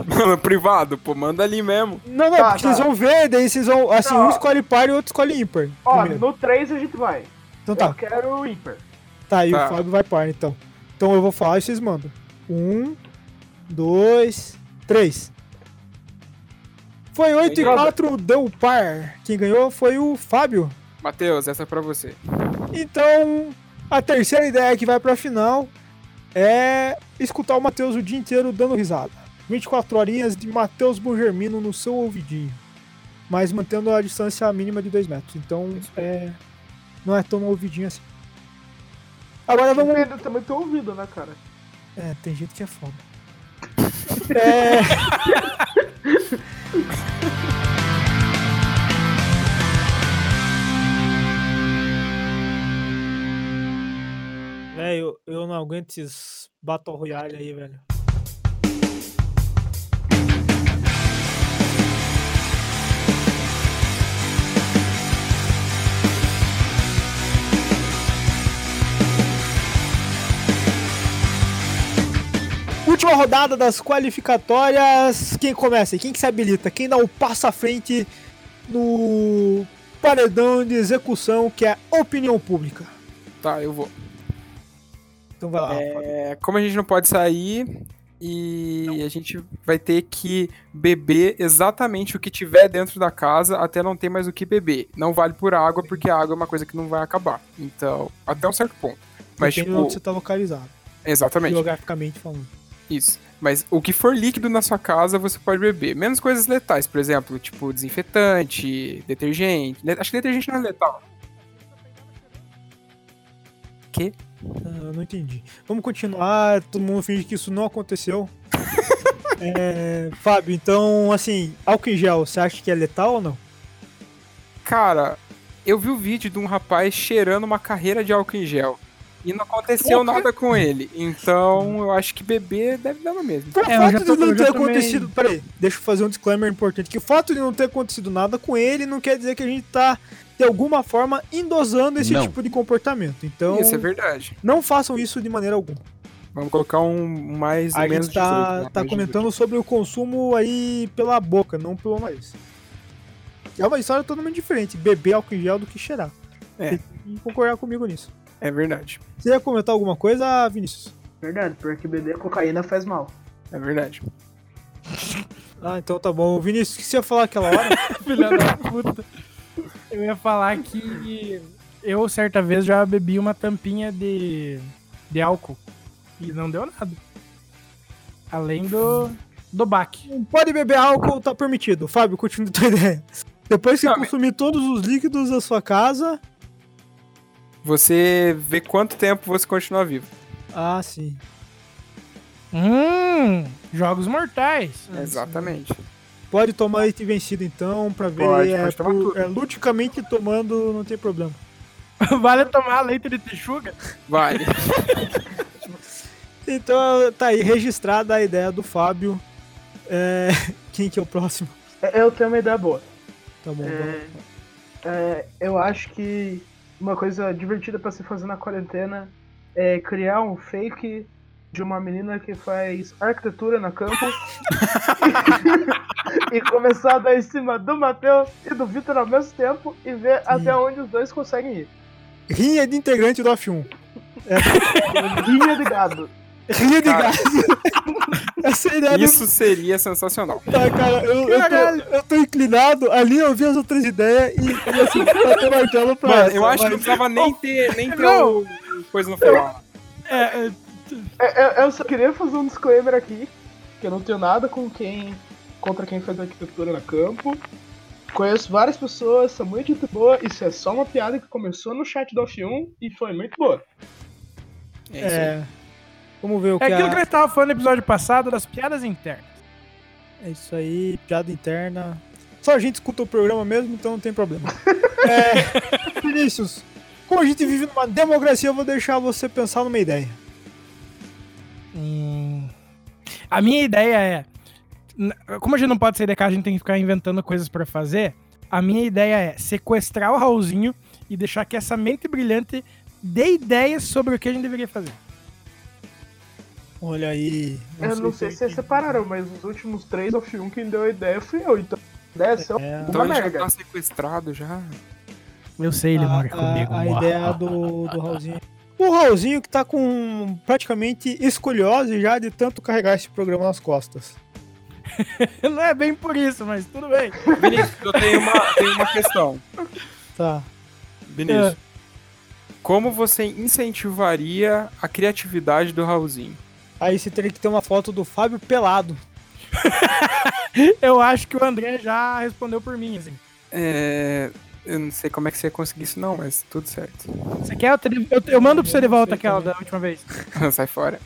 [SPEAKER 4] Mano, privado, pô, manda ali mesmo.
[SPEAKER 2] Não, não,
[SPEAKER 5] Tá,
[SPEAKER 2] porque
[SPEAKER 5] tá.
[SPEAKER 2] vocês vão ver, daí vocês vão. Assim, um escolhe par e o outro escolhe ímpar.
[SPEAKER 5] Ó,
[SPEAKER 2] primeiro.
[SPEAKER 5] no 3 a gente vai.
[SPEAKER 2] Então tá,
[SPEAKER 5] Eu quero o ímpar.
[SPEAKER 2] tá, e
[SPEAKER 4] Tá.
[SPEAKER 2] o Fábio vai par, então. Então eu vou falar e vocês mandam. Um, dois, três. Foi 8 e
[SPEAKER 5] Droga.
[SPEAKER 2] 4, deu par. Quem ganhou foi o Fábio.
[SPEAKER 4] Matheus, essa é pra você.
[SPEAKER 2] Então, a terceira ideia que vai pra final é escutar o Matheus o dia inteiro dando risada. 24 horinhas de Matheus Bugermino no seu ouvidinho. Mas mantendo a distância mínima de 2 metros. Então, é, não é tão no ouvidinho assim. Agora vamos.
[SPEAKER 5] Depende também teu ouvido, né, cara?
[SPEAKER 2] É, tem gente que é foda. É. Velho, eu não aguento esses Battle Royale aí, velho. Última rodada das qualificatórias. Quem começa? Quem que se habilita? Quem dá o passo à frente no paredão de execução, que é opinião pública?
[SPEAKER 4] Tá, eu vou.
[SPEAKER 2] Então vai lá.
[SPEAKER 4] É, como a gente não pode sair e a gente vai ter que beber exatamente o que tiver dentro da casa até não ter mais o que beber. Não vale por água, porque a água é uma coisa que não vai acabar. Então, até um certo ponto. Mas,
[SPEAKER 2] Depende de
[SPEAKER 4] tipo,
[SPEAKER 2] onde você tá localizado.
[SPEAKER 4] exatamente.
[SPEAKER 2] Geograficamente falando.
[SPEAKER 4] Isso. Mas o que for líquido na sua casa, você pode beber. Menos coisas letais, por exemplo, tipo desinfetante, detergente. Acho que detergente não é letal. Que?
[SPEAKER 2] Ah, não entendi. Vamos continuar, todo mundo finge que isso não aconteceu. É, Fábio, então, assim, álcool em gel, você acha que é letal ou não?
[SPEAKER 4] Cara, eu vi o vídeo de um rapaz cheirando uma carreira de álcool em gel. E não aconteceu
[SPEAKER 2] Porra.
[SPEAKER 4] nada com ele. Então, eu acho que beber deve dar no mesmo.
[SPEAKER 2] O
[SPEAKER 3] É,
[SPEAKER 2] fato de não ter acontecido. Peraí, deixa eu fazer um disclaimer importante. Que o fato de não ter acontecido nada com ele não quer dizer que a gente tá, de alguma forma, endosando esse
[SPEAKER 11] Não.
[SPEAKER 2] tipo de comportamento. Então,
[SPEAKER 4] Isso é verdade.
[SPEAKER 2] não façam isso de maneira alguma.
[SPEAKER 4] Vamos colocar um mais
[SPEAKER 2] A
[SPEAKER 4] menos
[SPEAKER 2] gente tá,
[SPEAKER 4] 18, né?
[SPEAKER 2] tá
[SPEAKER 4] Mais 18.
[SPEAKER 2] comentando sobre o consumo aí pela boca, não pelo nariz. É uma história totalmente diferente, beber álcool em gel do que cheirar.
[SPEAKER 4] É.
[SPEAKER 2] Tem que concordar comigo nisso.
[SPEAKER 4] É verdade.
[SPEAKER 2] Você ia comentar alguma coisa, Vinícius?
[SPEAKER 5] Verdade, porque beber cocaína faz mal.
[SPEAKER 4] É verdade.
[SPEAKER 2] Ah, então tá bom. Vinícius, o que você ia falar aquela hora?
[SPEAKER 3] Filha da puta. Eu ia falar que eu, certa vez, já bebi uma tampinha de, de álcool. E não deu nada. Além do, do baque.
[SPEAKER 2] Pode beber álcool, tá permitido. Fábio, continue tua ideia. Depois que
[SPEAKER 4] Não,
[SPEAKER 2] consumir todos os líquidos da sua casa.
[SPEAKER 4] Você vê quanto tempo você continua vivo.
[SPEAKER 2] Ah, sim.
[SPEAKER 3] Hum, jogos mortais.
[SPEAKER 4] Exatamente.
[SPEAKER 2] Pode tomar leite vencido então, pra ver.
[SPEAKER 4] Pode,
[SPEAKER 2] é,
[SPEAKER 4] pode tomar
[SPEAKER 2] por-
[SPEAKER 4] tudo.
[SPEAKER 2] é, ludicamente tomando, não tem problema.
[SPEAKER 3] vale tomar leite de texuga?
[SPEAKER 4] Vale.
[SPEAKER 2] Então tá aí registrada a ideia do Fábio. É, Quem que é o próximo?
[SPEAKER 5] É, Eu tenho uma ideia boa.
[SPEAKER 2] Tá bom.
[SPEAKER 5] É, é, eu acho que uma coisa divertida pra se fazer na quarentena é criar um fake de uma menina que faz arquitetura na campus e começar a dar em cima do Matheus e do Vitor ao mesmo tempo e ver até onde os dois conseguem ir.
[SPEAKER 2] Rinha de integrante do F1.
[SPEAKER 5] Linha de gado.
[SPEAKER 2] Rinha de
[SPEAKER 4] Cara.
[SPEAKER 2] gás. Essa ideia do-
[SPEAKER 4] Isso seria sensacional.
[SPEAKER 2] Tá, cara, eu, eu, tô, eu tô inclinado ali, eu vi as outras ideias e, e assim, bater martelo pra
[SPEAKER 4] Mano,
[SPEAKER 2] essa,
[SPEAKER 4] eu acho que não
[SPEAKER 2] mas-
[SPEAKER 4] precisava nem ter, nem ter
[SPEAKER 3] Não.
[SPEAKER 4] coisa no final.
[SPEAKER 3] É, é,
[SPEAKER 5] É, Eu, eu só queria fazer um disclaimer aqui, que eu não tenho nada com quem contra quem faz arquitetura na campo. Conheço várias pessoas, são muito boa, isso é só uma piada que começou no chat do F1 e foi muito boa.
[SPEAKER 4] É.
[SPEAKER 2] É. Vamos ver o
[SPEAKER 3] é
[SPEAKER 2] que
[SPEAKER 3] aquilo
[SPEAKER 2] a-
[SPEAKER 3] que a gente tava falando no episódio passado das piadas internas.
[SPEAKER 2] É isso aí, piada interna. Só a gente escuta o programa mesmo, então não tem problema. é, Vinícius, como a gente vive numa democracia, eu vou deixar você pensar numa ideia.
[SPEAKER 3] Hum, A minha ideia é. Como a gente não pode sair da casa, a gente tem que ficar inventando coisas pra fazer. A minha ideia é sequestrar o Raulzinho e deixar que essa mente brilhante dê ideias sobre o que a gente deveria fazer.
[SPEAKER 2] Olha aí.
[SPEAKER 5] eu não sei se vocês separaram, mas os últimos três F1 quem deu a ideia fui eu, então deve ser
[SPEAKER 2] É,
[SPEAKER 4] Então
[SPEAKER 5] uma
[SPEAKER 4] ele já
[SPEAKER 5] merda.
[SPEAKER 4] tá sequestrado já.
[SPEAKER 3] Eu sei, ele
[SPEAKER 2] a,
[SPEAKER 3] mora
[SPEAKER 2] a-
[SPEAKER 3] comigo.
[SPEAKER 2] a ideia do, do Raulzinho. O Raulzinho que tá com praticamente escoliose já de tanto carregar esse programa nas costas.
[SPEAKER 3] Não é bem por isso, mas tudo bem.
[SPEAKER 4] Vinícius, eu tenho uma, tenho uma questão.
[SPEAKER 2] Tá.
[SPEAKER 4] Vinícius. Como você incentivaria a criatividade do Raulzinho?
[SPEAKER 2] Aí você teria que ter uma foto do Fábio pelado.
[SPEAKER 3] Eu acho que o André já respondeu por mim, assim.
[SPEAKER 4] É. Eu não sei como é que você ia conseguir isso, não, mas tudo certo.
[SPEAKER 3] Você quer? Eu, te- eu, eu mando pra você de volta aquela da última vez.
[SPEAKER 4] Sai fora.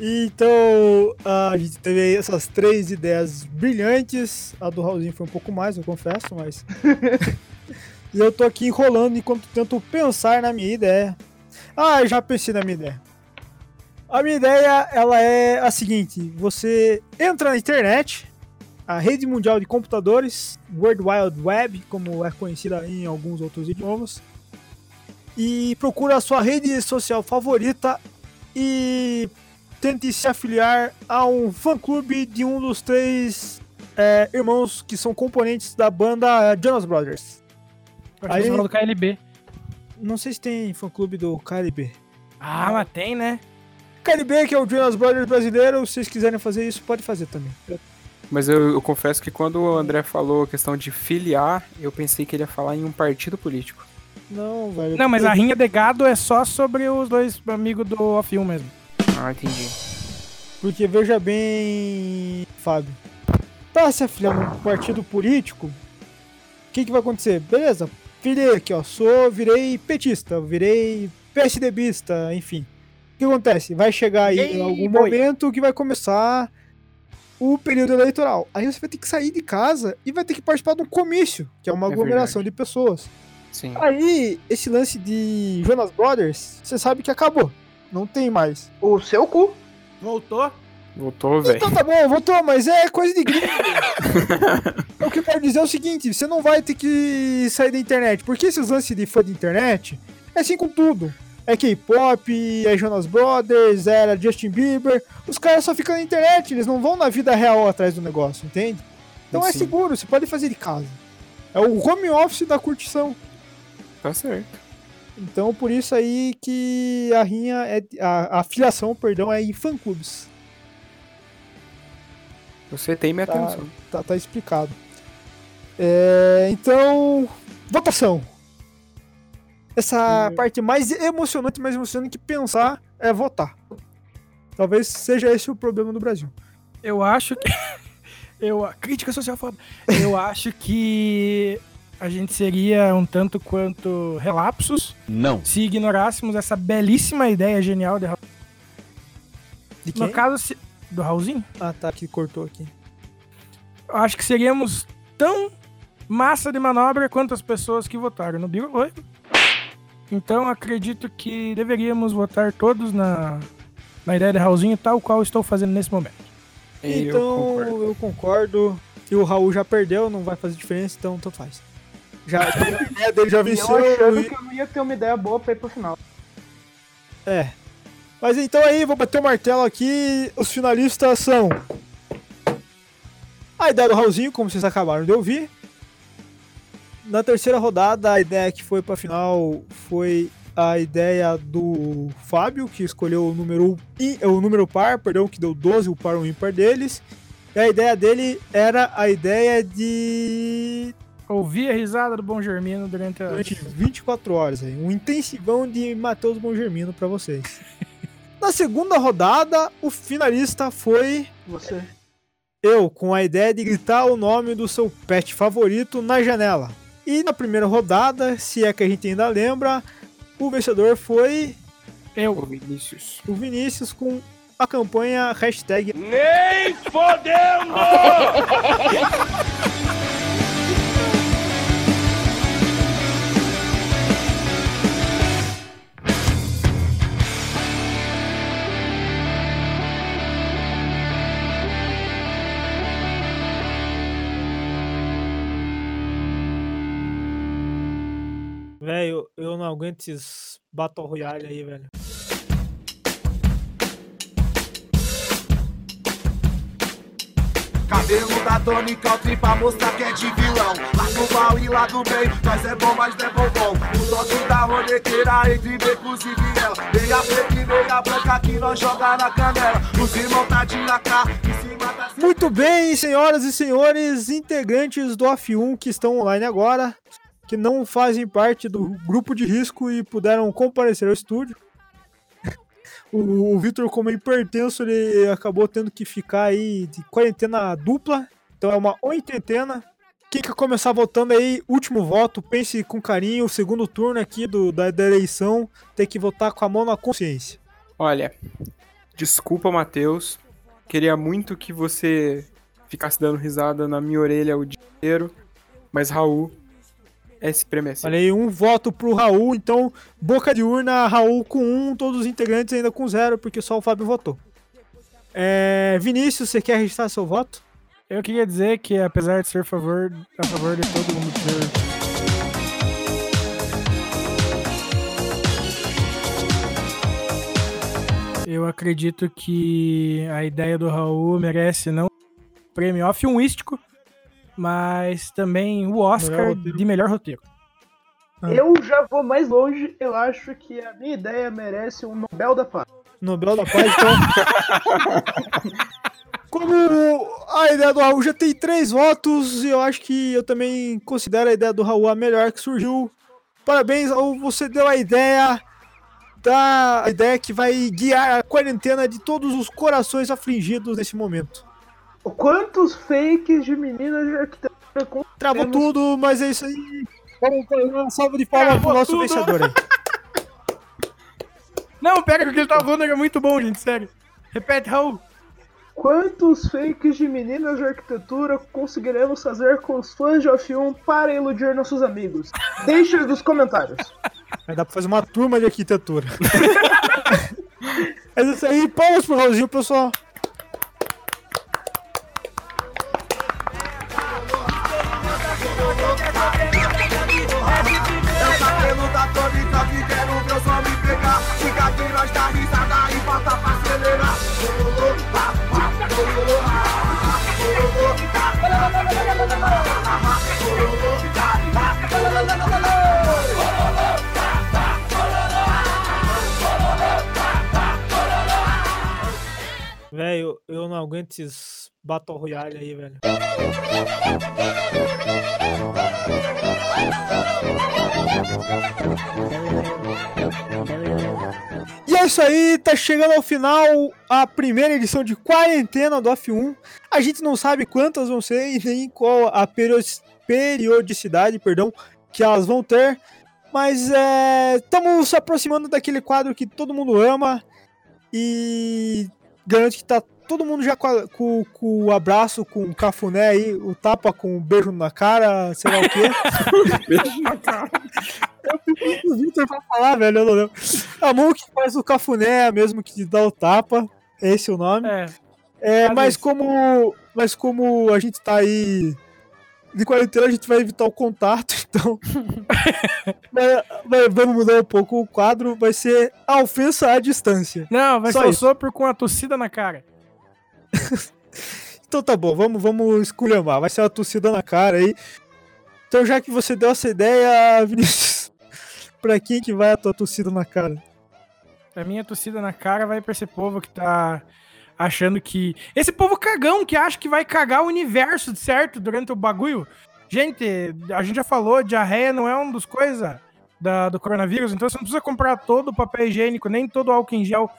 [SPEAKER 2] Então, a gente teve aí essas três ideias brilhantes. A do Raulzinho foi um pouco mais, eu confesso, mas. e eu tô aqui enrolando enquanto tento pensar na minha ideia. Ah, eu já pensei na minha ideia. A minha ideia, ela é a seguinte: você entra na internet, a rede mundial de computadores, World Wide Web, como é conhecida em alguns outros idiomas, e procura a sua rede social favorita e tente se afiliar a um fã-clube de um dos três é, irmãos que são componentes da banda Jonas Brothers.
[SPEAKER 3] Que você falou do KLB.
[SPEAKER 2] Não sei se tem fã-clube do KLB.
[SPEAKER 3] Ah, mas tem, né?
[SPEAKER 2] KLB, que é o Jonas Brothers brasileiro, se vocês quiserem fazer isso, pode fazer também.
[SPEAKER 4] Mas eu, eu confesso que quando o André falou a questão de filiar, eu pensei que ele ia falar em um partido político.
[SPEAKER 2] Não, velho.
[SPEAKER 3] Não, mas a rinha de gado é só sobre os dois amigos do F1 mesmo.
[SPEAKER 4] Ah, entendi.
[SPEAKER 2] Porque veja bem, Fábio, pra se afiliar num partido político, o que, que vai acontecer? Beleza, virei aqui, ó, sou, virei petista, virei PSDBista, enfim. O que acontece? Vai chegar aí
[SPEAKER 3] Ei,
[SPEAKER 2] em algum
[SPEAKER 3] boi.
[SPEAKER 2] momento que vai começar o período eleitoral. Aí você vai ter que sair de casa e vai ter que participar de um comício, que é uma
[SPEAKER 4] É
[SPEAKER 2] aglomeração de pessoas.
[SPEAKER 4] Sim.
[SPEAKER 2] Aí, esse lance de Jonas Brothers, você sabe que acabou. Não tem mais.
[SPEAKER 5] O seu cu.
[SPEAKER 3] Voltou?
[SPEAKER 4] Voltou, velho.
[SPEAKER 2] Então tá bom, voltou, mas é coisa de gringo. o que eu quero dizer é o seguinte: você não vai ter que sair da internet. Porque esses lances de fã de internet é assim com tudo. É K-pop, é Jonas Brothers, era Justin Bieber. Os caras só ficam na internet, eles não vão na vida real atrás do negócio, entende? Então é
[SPEAKER 4] Sim.
[SPEAKER 2] seguro, você pode fazer de casa. É o home office da curtição.
[SPEAKER 4] Tá certo.
[SPEAKER 2] Então por isso aí que a rinha é a, a filiação, perdão, é em fã clubes.
[SPEAKER 4] Você tem minha
[SPEAKER 2] Tá,
[SPEAKER 4] atenção.
[SPEAKER 2] tá, tá explicado. É, então, votação. Essa parte mais emocionante, mais emocionante que pensar é votar. Talvez seja esse o problema do Brasil.
[SPEAKER 3] Eu acho que. Eu, crítica social foda. Eu acho que a gente seria um tanto quanto relapsos
[SPEAKER 10] Não.
[SPEAKER 3] se ignorássemos essa belíssima ideia genial de Raul.
[SPEAKER 2] De quem?
[SPEAKER 3] No caso, se- do Raulzinho,
[SPEAKER 2] Ah, tá, que cortou aqui.
[SPEAKER 3] eu acho que seríamos tão massa de manobra quanto as pessoas que votaram no Biro Oi. Então acredito que deveríamos votar todos na, na ideia de Raulzinho, tal qual estou fazendo nesse momento.
[SPEAKER 4] Eu
[SPEAKER 2] então,
[SPEAKER 4] concordo.
[SPEAKER 2] eu concordo. E o Raul já perdeu, não vai fazer diferença, então tanto faz. Já, a ideia dele já
[SPEAKER 5] E eu
[SPEAKER 2] venceu.
[SPEAKER 5] achando
[SPEAKER 2] e-
[SPEAKER 5] que eu não ia ter uma ideia boa pra ir pro final.
[SPEAKER 2] É. Mas então aí, vou bater o martelo aqui. Os finalistas são. A ideia do Raulzinho, como vocês acabaram de ouvir. Na terceira rodada, a ideia que foi pra final foi a ideia do Fábio, que escolheu o número, o número par, perdão, que deu 12, o par o ímpar deles. E a ideia dele era a ideia de
[SPEAKER 3] Ouvi a risada do Bom Germino durante a.
[SPEAKER 2] durante 24 horas. Aí, um intensivão de Matheus Bongermino pra vocês. Na segunda rodada, o finalista foi
[SPEAKER 5] Você.
[SPEAKER 2] eu, com a ideia de gritar o nome do seu pet favorito na janela. E na primeira rodada, se é que a gente ainda lembra, o vencedor foi
[SPEAKER 3] Eu.
[SPEAKER 4] Ô, Vinícius.
[SPEAKER 2] o Vinícius com a campanha hashtag
[SPEAKER 10] Nem fodendo!
[SPEAKER 2] Velho, eu não aguento esses Battle Royale aí, velho.
[SPEAKER 8] Cabelo da Tony pra mostrar que é de vilão Lá do mal e lá do bem, nós é bom, mas não é bombom O toque da ronequeira entre becos e viela Meia preta e meia branca que nós joga na canela Os irmãos tá de AK.
[SPEAKER 2] Muito bem, senhoras e senhores, integrantes do F1 que estão online agora, que não fazem parte do grupo de risco e puderam comparecer ao estúdio. O, o Vitor, como hipertenso, ele acabou tendo que ficar aí de quarentena dupla, então é uma oitentena. Quem quer começar votando aí, último voto, pense com carinho, o segundo turno aqui do, da, da eleição, tem que votar com a mão na consciência.
[SPEAKER 4] Olha, desculpa, Matheus. Queria muito que você ficasse dando risada na minha orelha o dia inteiro. Mas, Raul, esse prêmio é seu.
[SPEAKER 2] Olha aí, um voto pro Raul, então boca de urna, Raul com um, todos os integrantes ainda com zero, porque só o Fábio votou. É, Vinícius, você quer registrar seu voto?
[SPEAKER 3] Eu queria dizer que, apesar de ser a favor, a favor de todo mundo ter. Eu acredito que a ideia do Raul merece não prêmio off-unístico, mas também o Oscar
[SPEAKER 2] Melhor
[SPEAKER 3] de melhor roteiro.
[SPEAKER 2] Ah.
[SPEAKER 5] Eu já vou mais longe, eu acho que a minha ideia merece um Nobel da Paz.
[SPEAKER 2] Nobel da Paz, então. Como a ideia do Raul já tem três votos, eu acho que eu também considero a ideia do Raul a melhor que surgiu. Parabéns, Raul, você deu a ideia dar a ideia que vai guiar a quarentena de todos os corações afligidos nesse momento.
[SPEAKER 5] Quantos fakes de meninas de arquitetura com
[SPEAKER 2] Travou tudo, mas é isso aí. Uma salva de palmas pro
[SPEAKER 3] Travou
[SPEAKER 2] nosso
[SPEAKER 3] tudo.
[SPEAKER 2] vencedor aí.
[SPEAKER 3] Não, pega, porque ele tá falando era muito bom, gente, sério. Repete, Raul.
[SPEAKER 5] Quantos fakes de meninas de arquitetura conseguiremos fazer com os fãs de F1 para iludir nossos amigos? Deixe nos comentários.
[SPEAKER 2] Vai dar pra fazer uma turma de arquitetura. é isso aí, palmas pro Raulzinho, pessoal.
[SPEAKER 8] Nós tá risada e bota pra acelerar.
[SPEAKER 2] Velho, eu não aguento esses Battle Royale aí, velho. E é isso aí, tá chegando ao final a primeira edição de quarentena do F1. A gente não sabe quantas vão ser e nem qual a perio- periodicidade, perdão, que elas vão ter. Mas estamos se aproximando daquele quadro que todo mundo ama e garanto que tá todo mundo já com, a- com- com o abraço, com o cafuné aí, o tapa com o beijo na cara, sei lá o quê.
[SPEAKER 4] Beijo na cara.
[SPEAKER 2] Eu pedi pro Victor pra falar, velho, eu não lembro. A mão que faz o cafuné é a mesma que dá o tapa, esse é o nome.
[SPEAKER 3] É.
[SPEAKER 2] É, mas
[SPEAKER 3] isso.
[SPEAKER 2] como, mas como a gente tá aí de quarentena, a gente vai evitar o contato, então. Vai- vai- vamos mudar um pouco o quadro, vai ser a ofensa à distância.
[SPEAKER 3] Não, vai
[SPEAKER 2] Só
[SPEAKER 3] ser o
[SPEAKER 2] isso.
[SPEAKER 3] sopro com a tossida na cara.
[SPEAKER 2] Então tá bom, vamos, vamos esculhambar. Vai ser uma torcida na cara aí. Então, já que você deu essa ideia, Vinícius, pra quem que vai a tua torcida na cara?
[SPEAKER 3] A minha tossida na cara vai pra esse povo que tá achando que. Esse povo cagão que acha que vai cagar o universo, certo? Durante o bagulho. Gente, a gente já falou, diarreia não é um dos coisas do coronavírus, então você não precisa comprar todo o papel higiênico, nem todo o álcool em gel,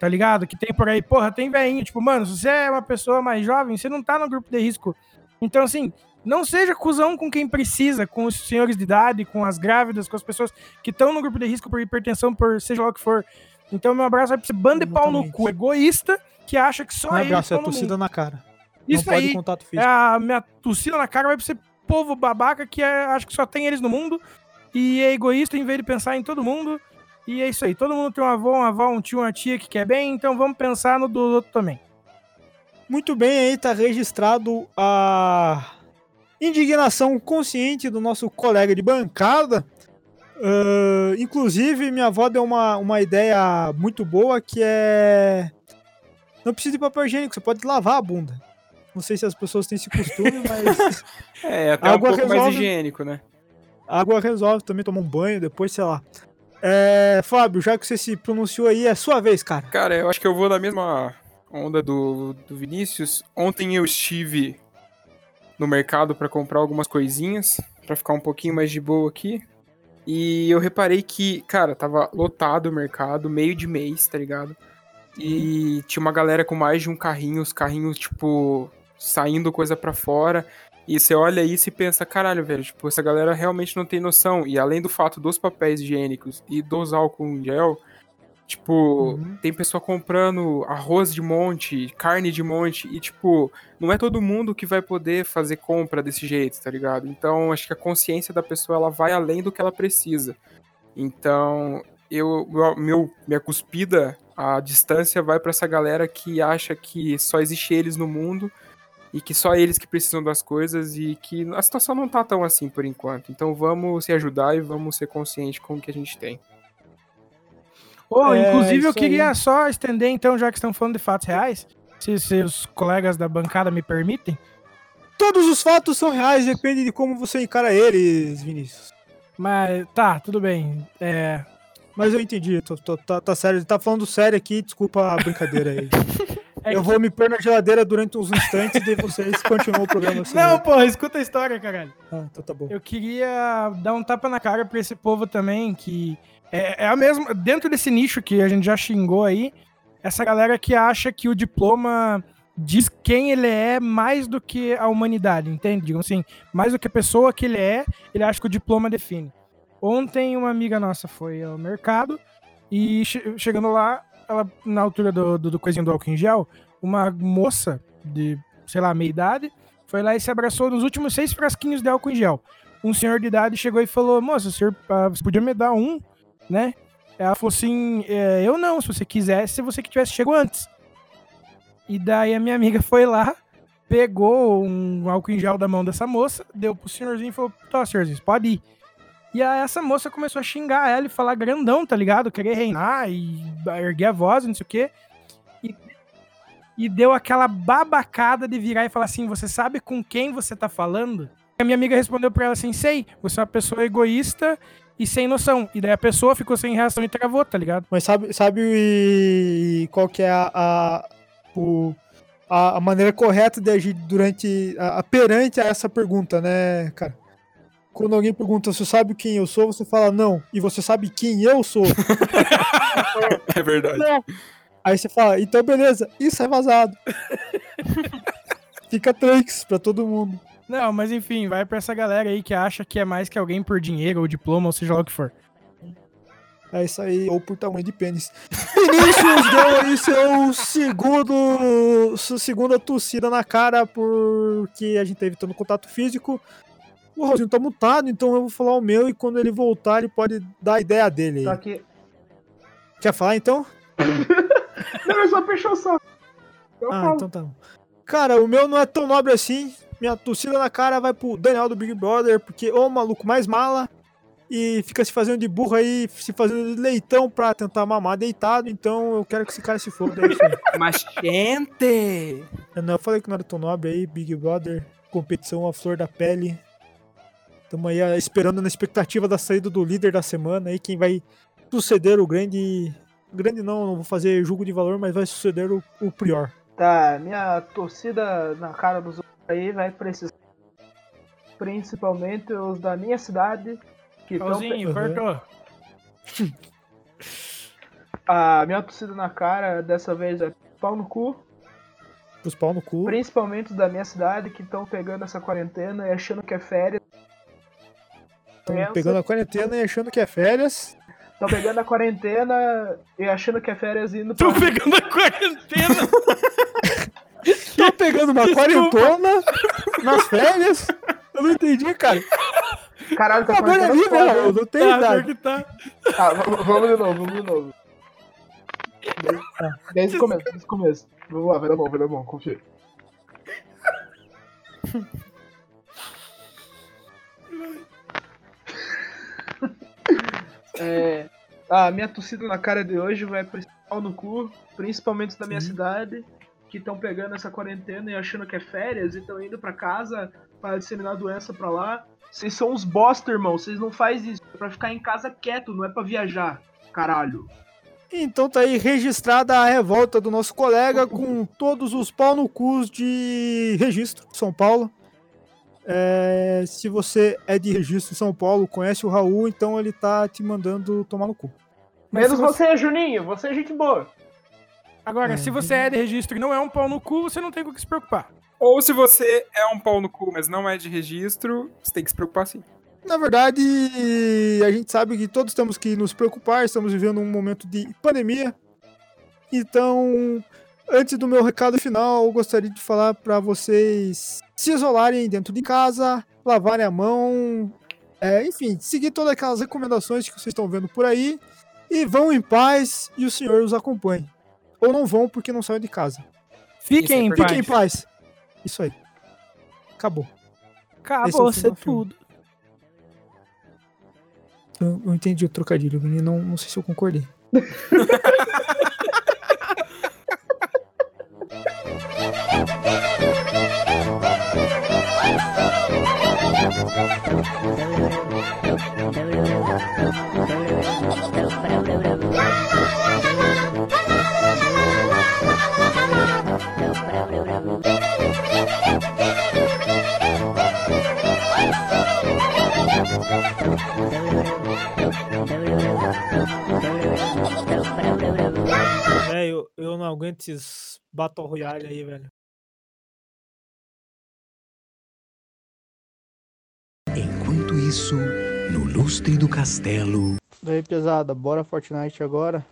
[SPEAKER 3] tá ligado? Que tem por aí. Porra, tem veinho. Tipo, mano, se você é uma pessoa mais jovem, você não tá no grupo de risco. Então, assim, não seja cuzão com quem precisa, com os senhores de idade, com as grávidas, com as pessoas que estão no grupo de risco por hipertensão, por seja lá o que for. Então, meu abraço vai pra esse bando de pau no cu, egoísta, que acha que só
[SPEAKER 2] é
[SPEAKER 3] ele
[SPEAKER 2] abraço, é
[SPEAKER 3] no
[SPEAKER 2] torcida na cara.
[SPEAKER 3] Isso
[SPEAKER 2] não pode
[SPEAKER 3] aí,
[SPEAKER 2] contato
[SPEAKER 3] é
[SPEAKER 2] físico.
[SPEAKER 3] a minha tossida na cara vai pra esse povo babaca que é, acha que só tem eles no mundo e é egoísta em vez de pensar em todo mundo. E é isso aí, todo mundo tem um avô, uma avó, um tio, uma tia que quer bem, então vamos pensar no do outro também.
[SPEAKER 2] Muito bem, aí tá registrado a indignação consciente do nosso colega de bancada. Ah, inclusive, minha avó deu uma, uma ideia muito boa que é. Não precisa de papel higiênico, você pode lavar a bunda. Não sei se as pessoas têm esse costume, mas
[SPEAKER 4] É, até
[SPEAKER 2] Água
[SPEAKER 4] um pouco mais
[SPEAKER 2] resolve.
[SPEAKER 4] higiênico, né?
[SPEAKER 2] a água resolve também tomar um banho, depois, sei lá. É, Fábio, já que você se pronunciou aí, é sua vez, cara.
[SPEAKER 4] Cara, eu acho que eu vou na mesma onda do, do Vinícius. Ontem eu estive no mercado pra comprar algumas coisinhas, pra ficar um pouquinho mais de boa aqui. E eu reparei que, cara, tava lotado o mercado, meio de mês, tá ligado? E tinha uma galera com mais de um carrinho, os carrinhos, tipo, saindo coisa pra fora. E você olha isso e pensa, caralho, velho, tipo, essa galera realmente não tem noção. E além do fato dos papéis higiênicos e dos álcool em gel, tipo, tem pessoa comprando arroz de monte, carne de monte, e tipo, não é todo mundo que vai poder fazer compra desse jeito, tá ligado? Então, acho que a consciência da pessoa, ela vai além do que ela precisa. Então, eu, meu, minha cuspida, a distância vai pra essa galera que acha que só existe eles no mundo e que só eles que precisam das coisas e que a situação não tá tão assim por enquanto. Então vamos se ajudar e vamos ser conscientes com o que a gente tem.
[SPEAKER 3] Ô,
[SPEAKER 2] É,
[SPEAKER 3] inclusive, eu queria
[SPEAKER 2] aí.
[SPEAKER 3] só estender, então, já que estão falando de fatos reais, se, se os colegas da bancada me permitem.
[SPEAKER 2] Todos os fatos são reais, depende de como você encara eles, Vinícius.
[SPEAKER 3] Mas tá, tudo bem. É,
[SPEAKER 2] Mas eu entendi, tô- tô- tá, tá sério, tá falando sério aqui, desculpa a brincadeira aí.
[SPEAKER 3] É
[SPEAKER 2] eu
[SPEAKER 3] que-
[SPEAKER 2] vou me pôr na geladeira durante uns instantes e vocês continuam o programa assim.
[SPEAKER 3] Não, porra, escuta a história, caralho.
[SPEAKER 2] Ah, então tá bom.
[SPEAKER 3] Eu queria dar um tapa na cara pra esse povo também que É, é a mesma. Dentro desse nicho que a gente já xingou aí, essa galera que acha que o diploma diz quem ele é mais do que a humanidade, entende? Digamos assim, mais do que a pessoa que ele é, ele acha que o diploma define. Ontem uma amiga nossa foi ao mercado e che- chegando lá, ela, na altura do, do, do coisinho do álcool em gel, uma moça de, sei lá, meia idade, foi lá e se abraçou nos últimos seis frasquinhos de álcool em gel. Um senhor de idade chegou e falou, moça, o senhor, ah, você podia me dar um, né? Ela falou assim, "É, eu não, se você quisesse, se você que tivesse chegado antes. E daí a minha amiga foi lá, pegou um álcool em gel da mão dessa moça, deu pro senhorzinho e falou, tá, senhorzinho, pode ir. E aí essa moça começou a xingar ela e falar grandão, tá ligado? Querer reinar e erguer a voz, não sei o quê. E, e deu aquela babacada de virar e falar assim: Você sabe com quem você tá falando? A minha amiga respondeu pra ela assim: Sei, você é uma pessoa egoísta e sem noção. E daí a pessoa ficou sem reação e travou, tá ligado?
[SPEAKER 2] Mas sabe, sabe qual que é a, a, o- a, a maneira correta de agir durante a, a- perante a essa pergunta, né, cara? Quando alguém pergunta, você sabe quem eu sou? Você fala não. E você sabe quem eu sou?
[SPEAKER 4] É verdade.
[SPEAKER 2] não. Aí você fala, então beleza, isso é vazado. Fica tranks pra todo mundo.
[SPEAKER 3] Não, mas enfim, vai pra essa galera aí que acha que é mais que alguém por dinheiro ou diploma, ou seja lá o que for.
[SPEAKER 2] É isso aí, ou por tamanho de pênis. Vinícius deu aí seu segundo, sua segunda tossida na cara porque a gente tá evitando contato físico. O Raulzinho tá mutado, então eu vou falar o meu e quando ele voltar ele pode dar a ideia dele.
[SPEAKER 5] Só
[SPEAKER 2] aí.
[SPEAKER 5] que.
[SPEAKER 2] Quer falar então?
[SPEAKER 5] Não, eu só fechou só. Eu
[SPEAKER 2] Ah,
[SPEAKER 5] falo.
[SPEAKER 2] então tá bom. Cara, o meu não é tão nobre assim. Minha torcida na cara vai pro Daniel do Big Brother, porque o maluco mais mala e fica se fazendo de burro aí, se fazendo de leitão pra tentar mamar deitado. Então eu quero que esse cara se foda. É.
[SPEAKER 4] Mas, gente!
[SPEAKER 2] Eu não eu falei que não era tão nobre aí, Big Brother, competição a flor da pele. Tamo aí ah, esperando na expectativa da saída do líder da semana aí, quem vai suceder o grande. Grande não, não vou fazer julgo de valor, mas vai suceder o, o Prior.
[SPEAKER 5] Tá, minha torcida na cara dos outros aí vai precisar. Principalmente os da minha cidade. Que tão
[SPEAKER 3] Pauzinho,
[SPEAKER 2] Uhum.
[SPEAKER 3] cortou.
[SPEAKER 5] A minha torcida na cara dessa vez é pau no cu.
[SPEAKER 2] Os pau no cu.
[SPEAKER 5] Principalmente os da minha cidade que estão pegando essa quarentena e achando que é férias.
[SPEAKER 2] Tão pegando a quarentena e achando que é férias.
[SPEAKER 5] Estão pegando a quarentena e achando que é férias e indo pra.
[SPEAKER 3] Tô pegando a quarentena!
[SPEAKER 2] Tô pegando uma quarentona nas férias. Eu não entendi, cara.
[SPEAKER 5] Caralho, tá
[SPEAKER 2] Agora
[SPEAKER 5] foda,
[SPEAKER 2] velho. Eu não tenho
[SPEAKER 3] Tá, pior
[SPEAKER 2] idade.
[SPEAKER 3] que tá.
[SPEAKER 5] Tá, vamos de novo, vamos de novo. Tá, Desde o começo, desde o começo. Vamos lá, vai dar bom, vai dar bom, confia. É, a minha torcida na cara de hoje vai pau no cu, principalmente da minha cidade, que estão pegando essa quarentena e achando que é férias e estão indo pra casa para disseminar a doença pra lá. Vocês são uns bosta, irmão. Vocês não fazem isso. É pra ficar em casa quieto, não é pra viajar. Caralho.
[SPEAKER 2] Então tá aí registrada a revolta do nosso colega com todos os pau no cus de registro de São Paulo. É, se você é de registro São Paulo, conhece o Raul, então ele tá te mandando tomar no cu.
[SPEAKER 3] Mas
[SPEAKER 5] Menos
[SPEAKER 3] você-
[SPEAKER 5] você, Juninho. Você é gente boa.
[SPEAKER 3] Agora,
[SPEAKER 2] É.
[SPEAKER 3] se você é de registro e não é um pau no cu, você não tem com o que se preocupar.
[SPEAKER 4] Ou se você é um pau no cu, mas não é de registro, você tem que se preocupar sim.
[SPEAKER 2] Na verdade, a gente sabe que todos temos que nos preocupar, estamos vivendo um momento de pandemia. Então, antes do meu recado final, eu gostaria de falar para vocês se isolarem dentro de casa, lavarem a mão, é, enfim, seguir todas aquelas recomendações que vocês estão vendo por aí e vão em paz e o Senhor os acompanhe. Ou não vão porque não saem de casa.
[SPEAKER 3] Fiquem
[SPEAKER 4] é
[SPEAKER 3] paz.
[SPEAKER 2] Fiquem em paz. Isso aí. Acabou. É
[SPEAKER 3] Acabou ser
[SPEAKER 2] filme.
[SPEAKER 3] tudo.
[SPEAKER 2] Eu, eu entendi o trocadilho, Vini. Não, não sei se eu concordei.
[SPEAKER 13] É, eu, eu
[SPEAKER 2] não aguento esses Battle Royale aí, velho.
[SPEAKER 13] Enquanto isso, no lustre do castelo.
[SPEAKER 14] Daí, pesada, bora Fortnite agora.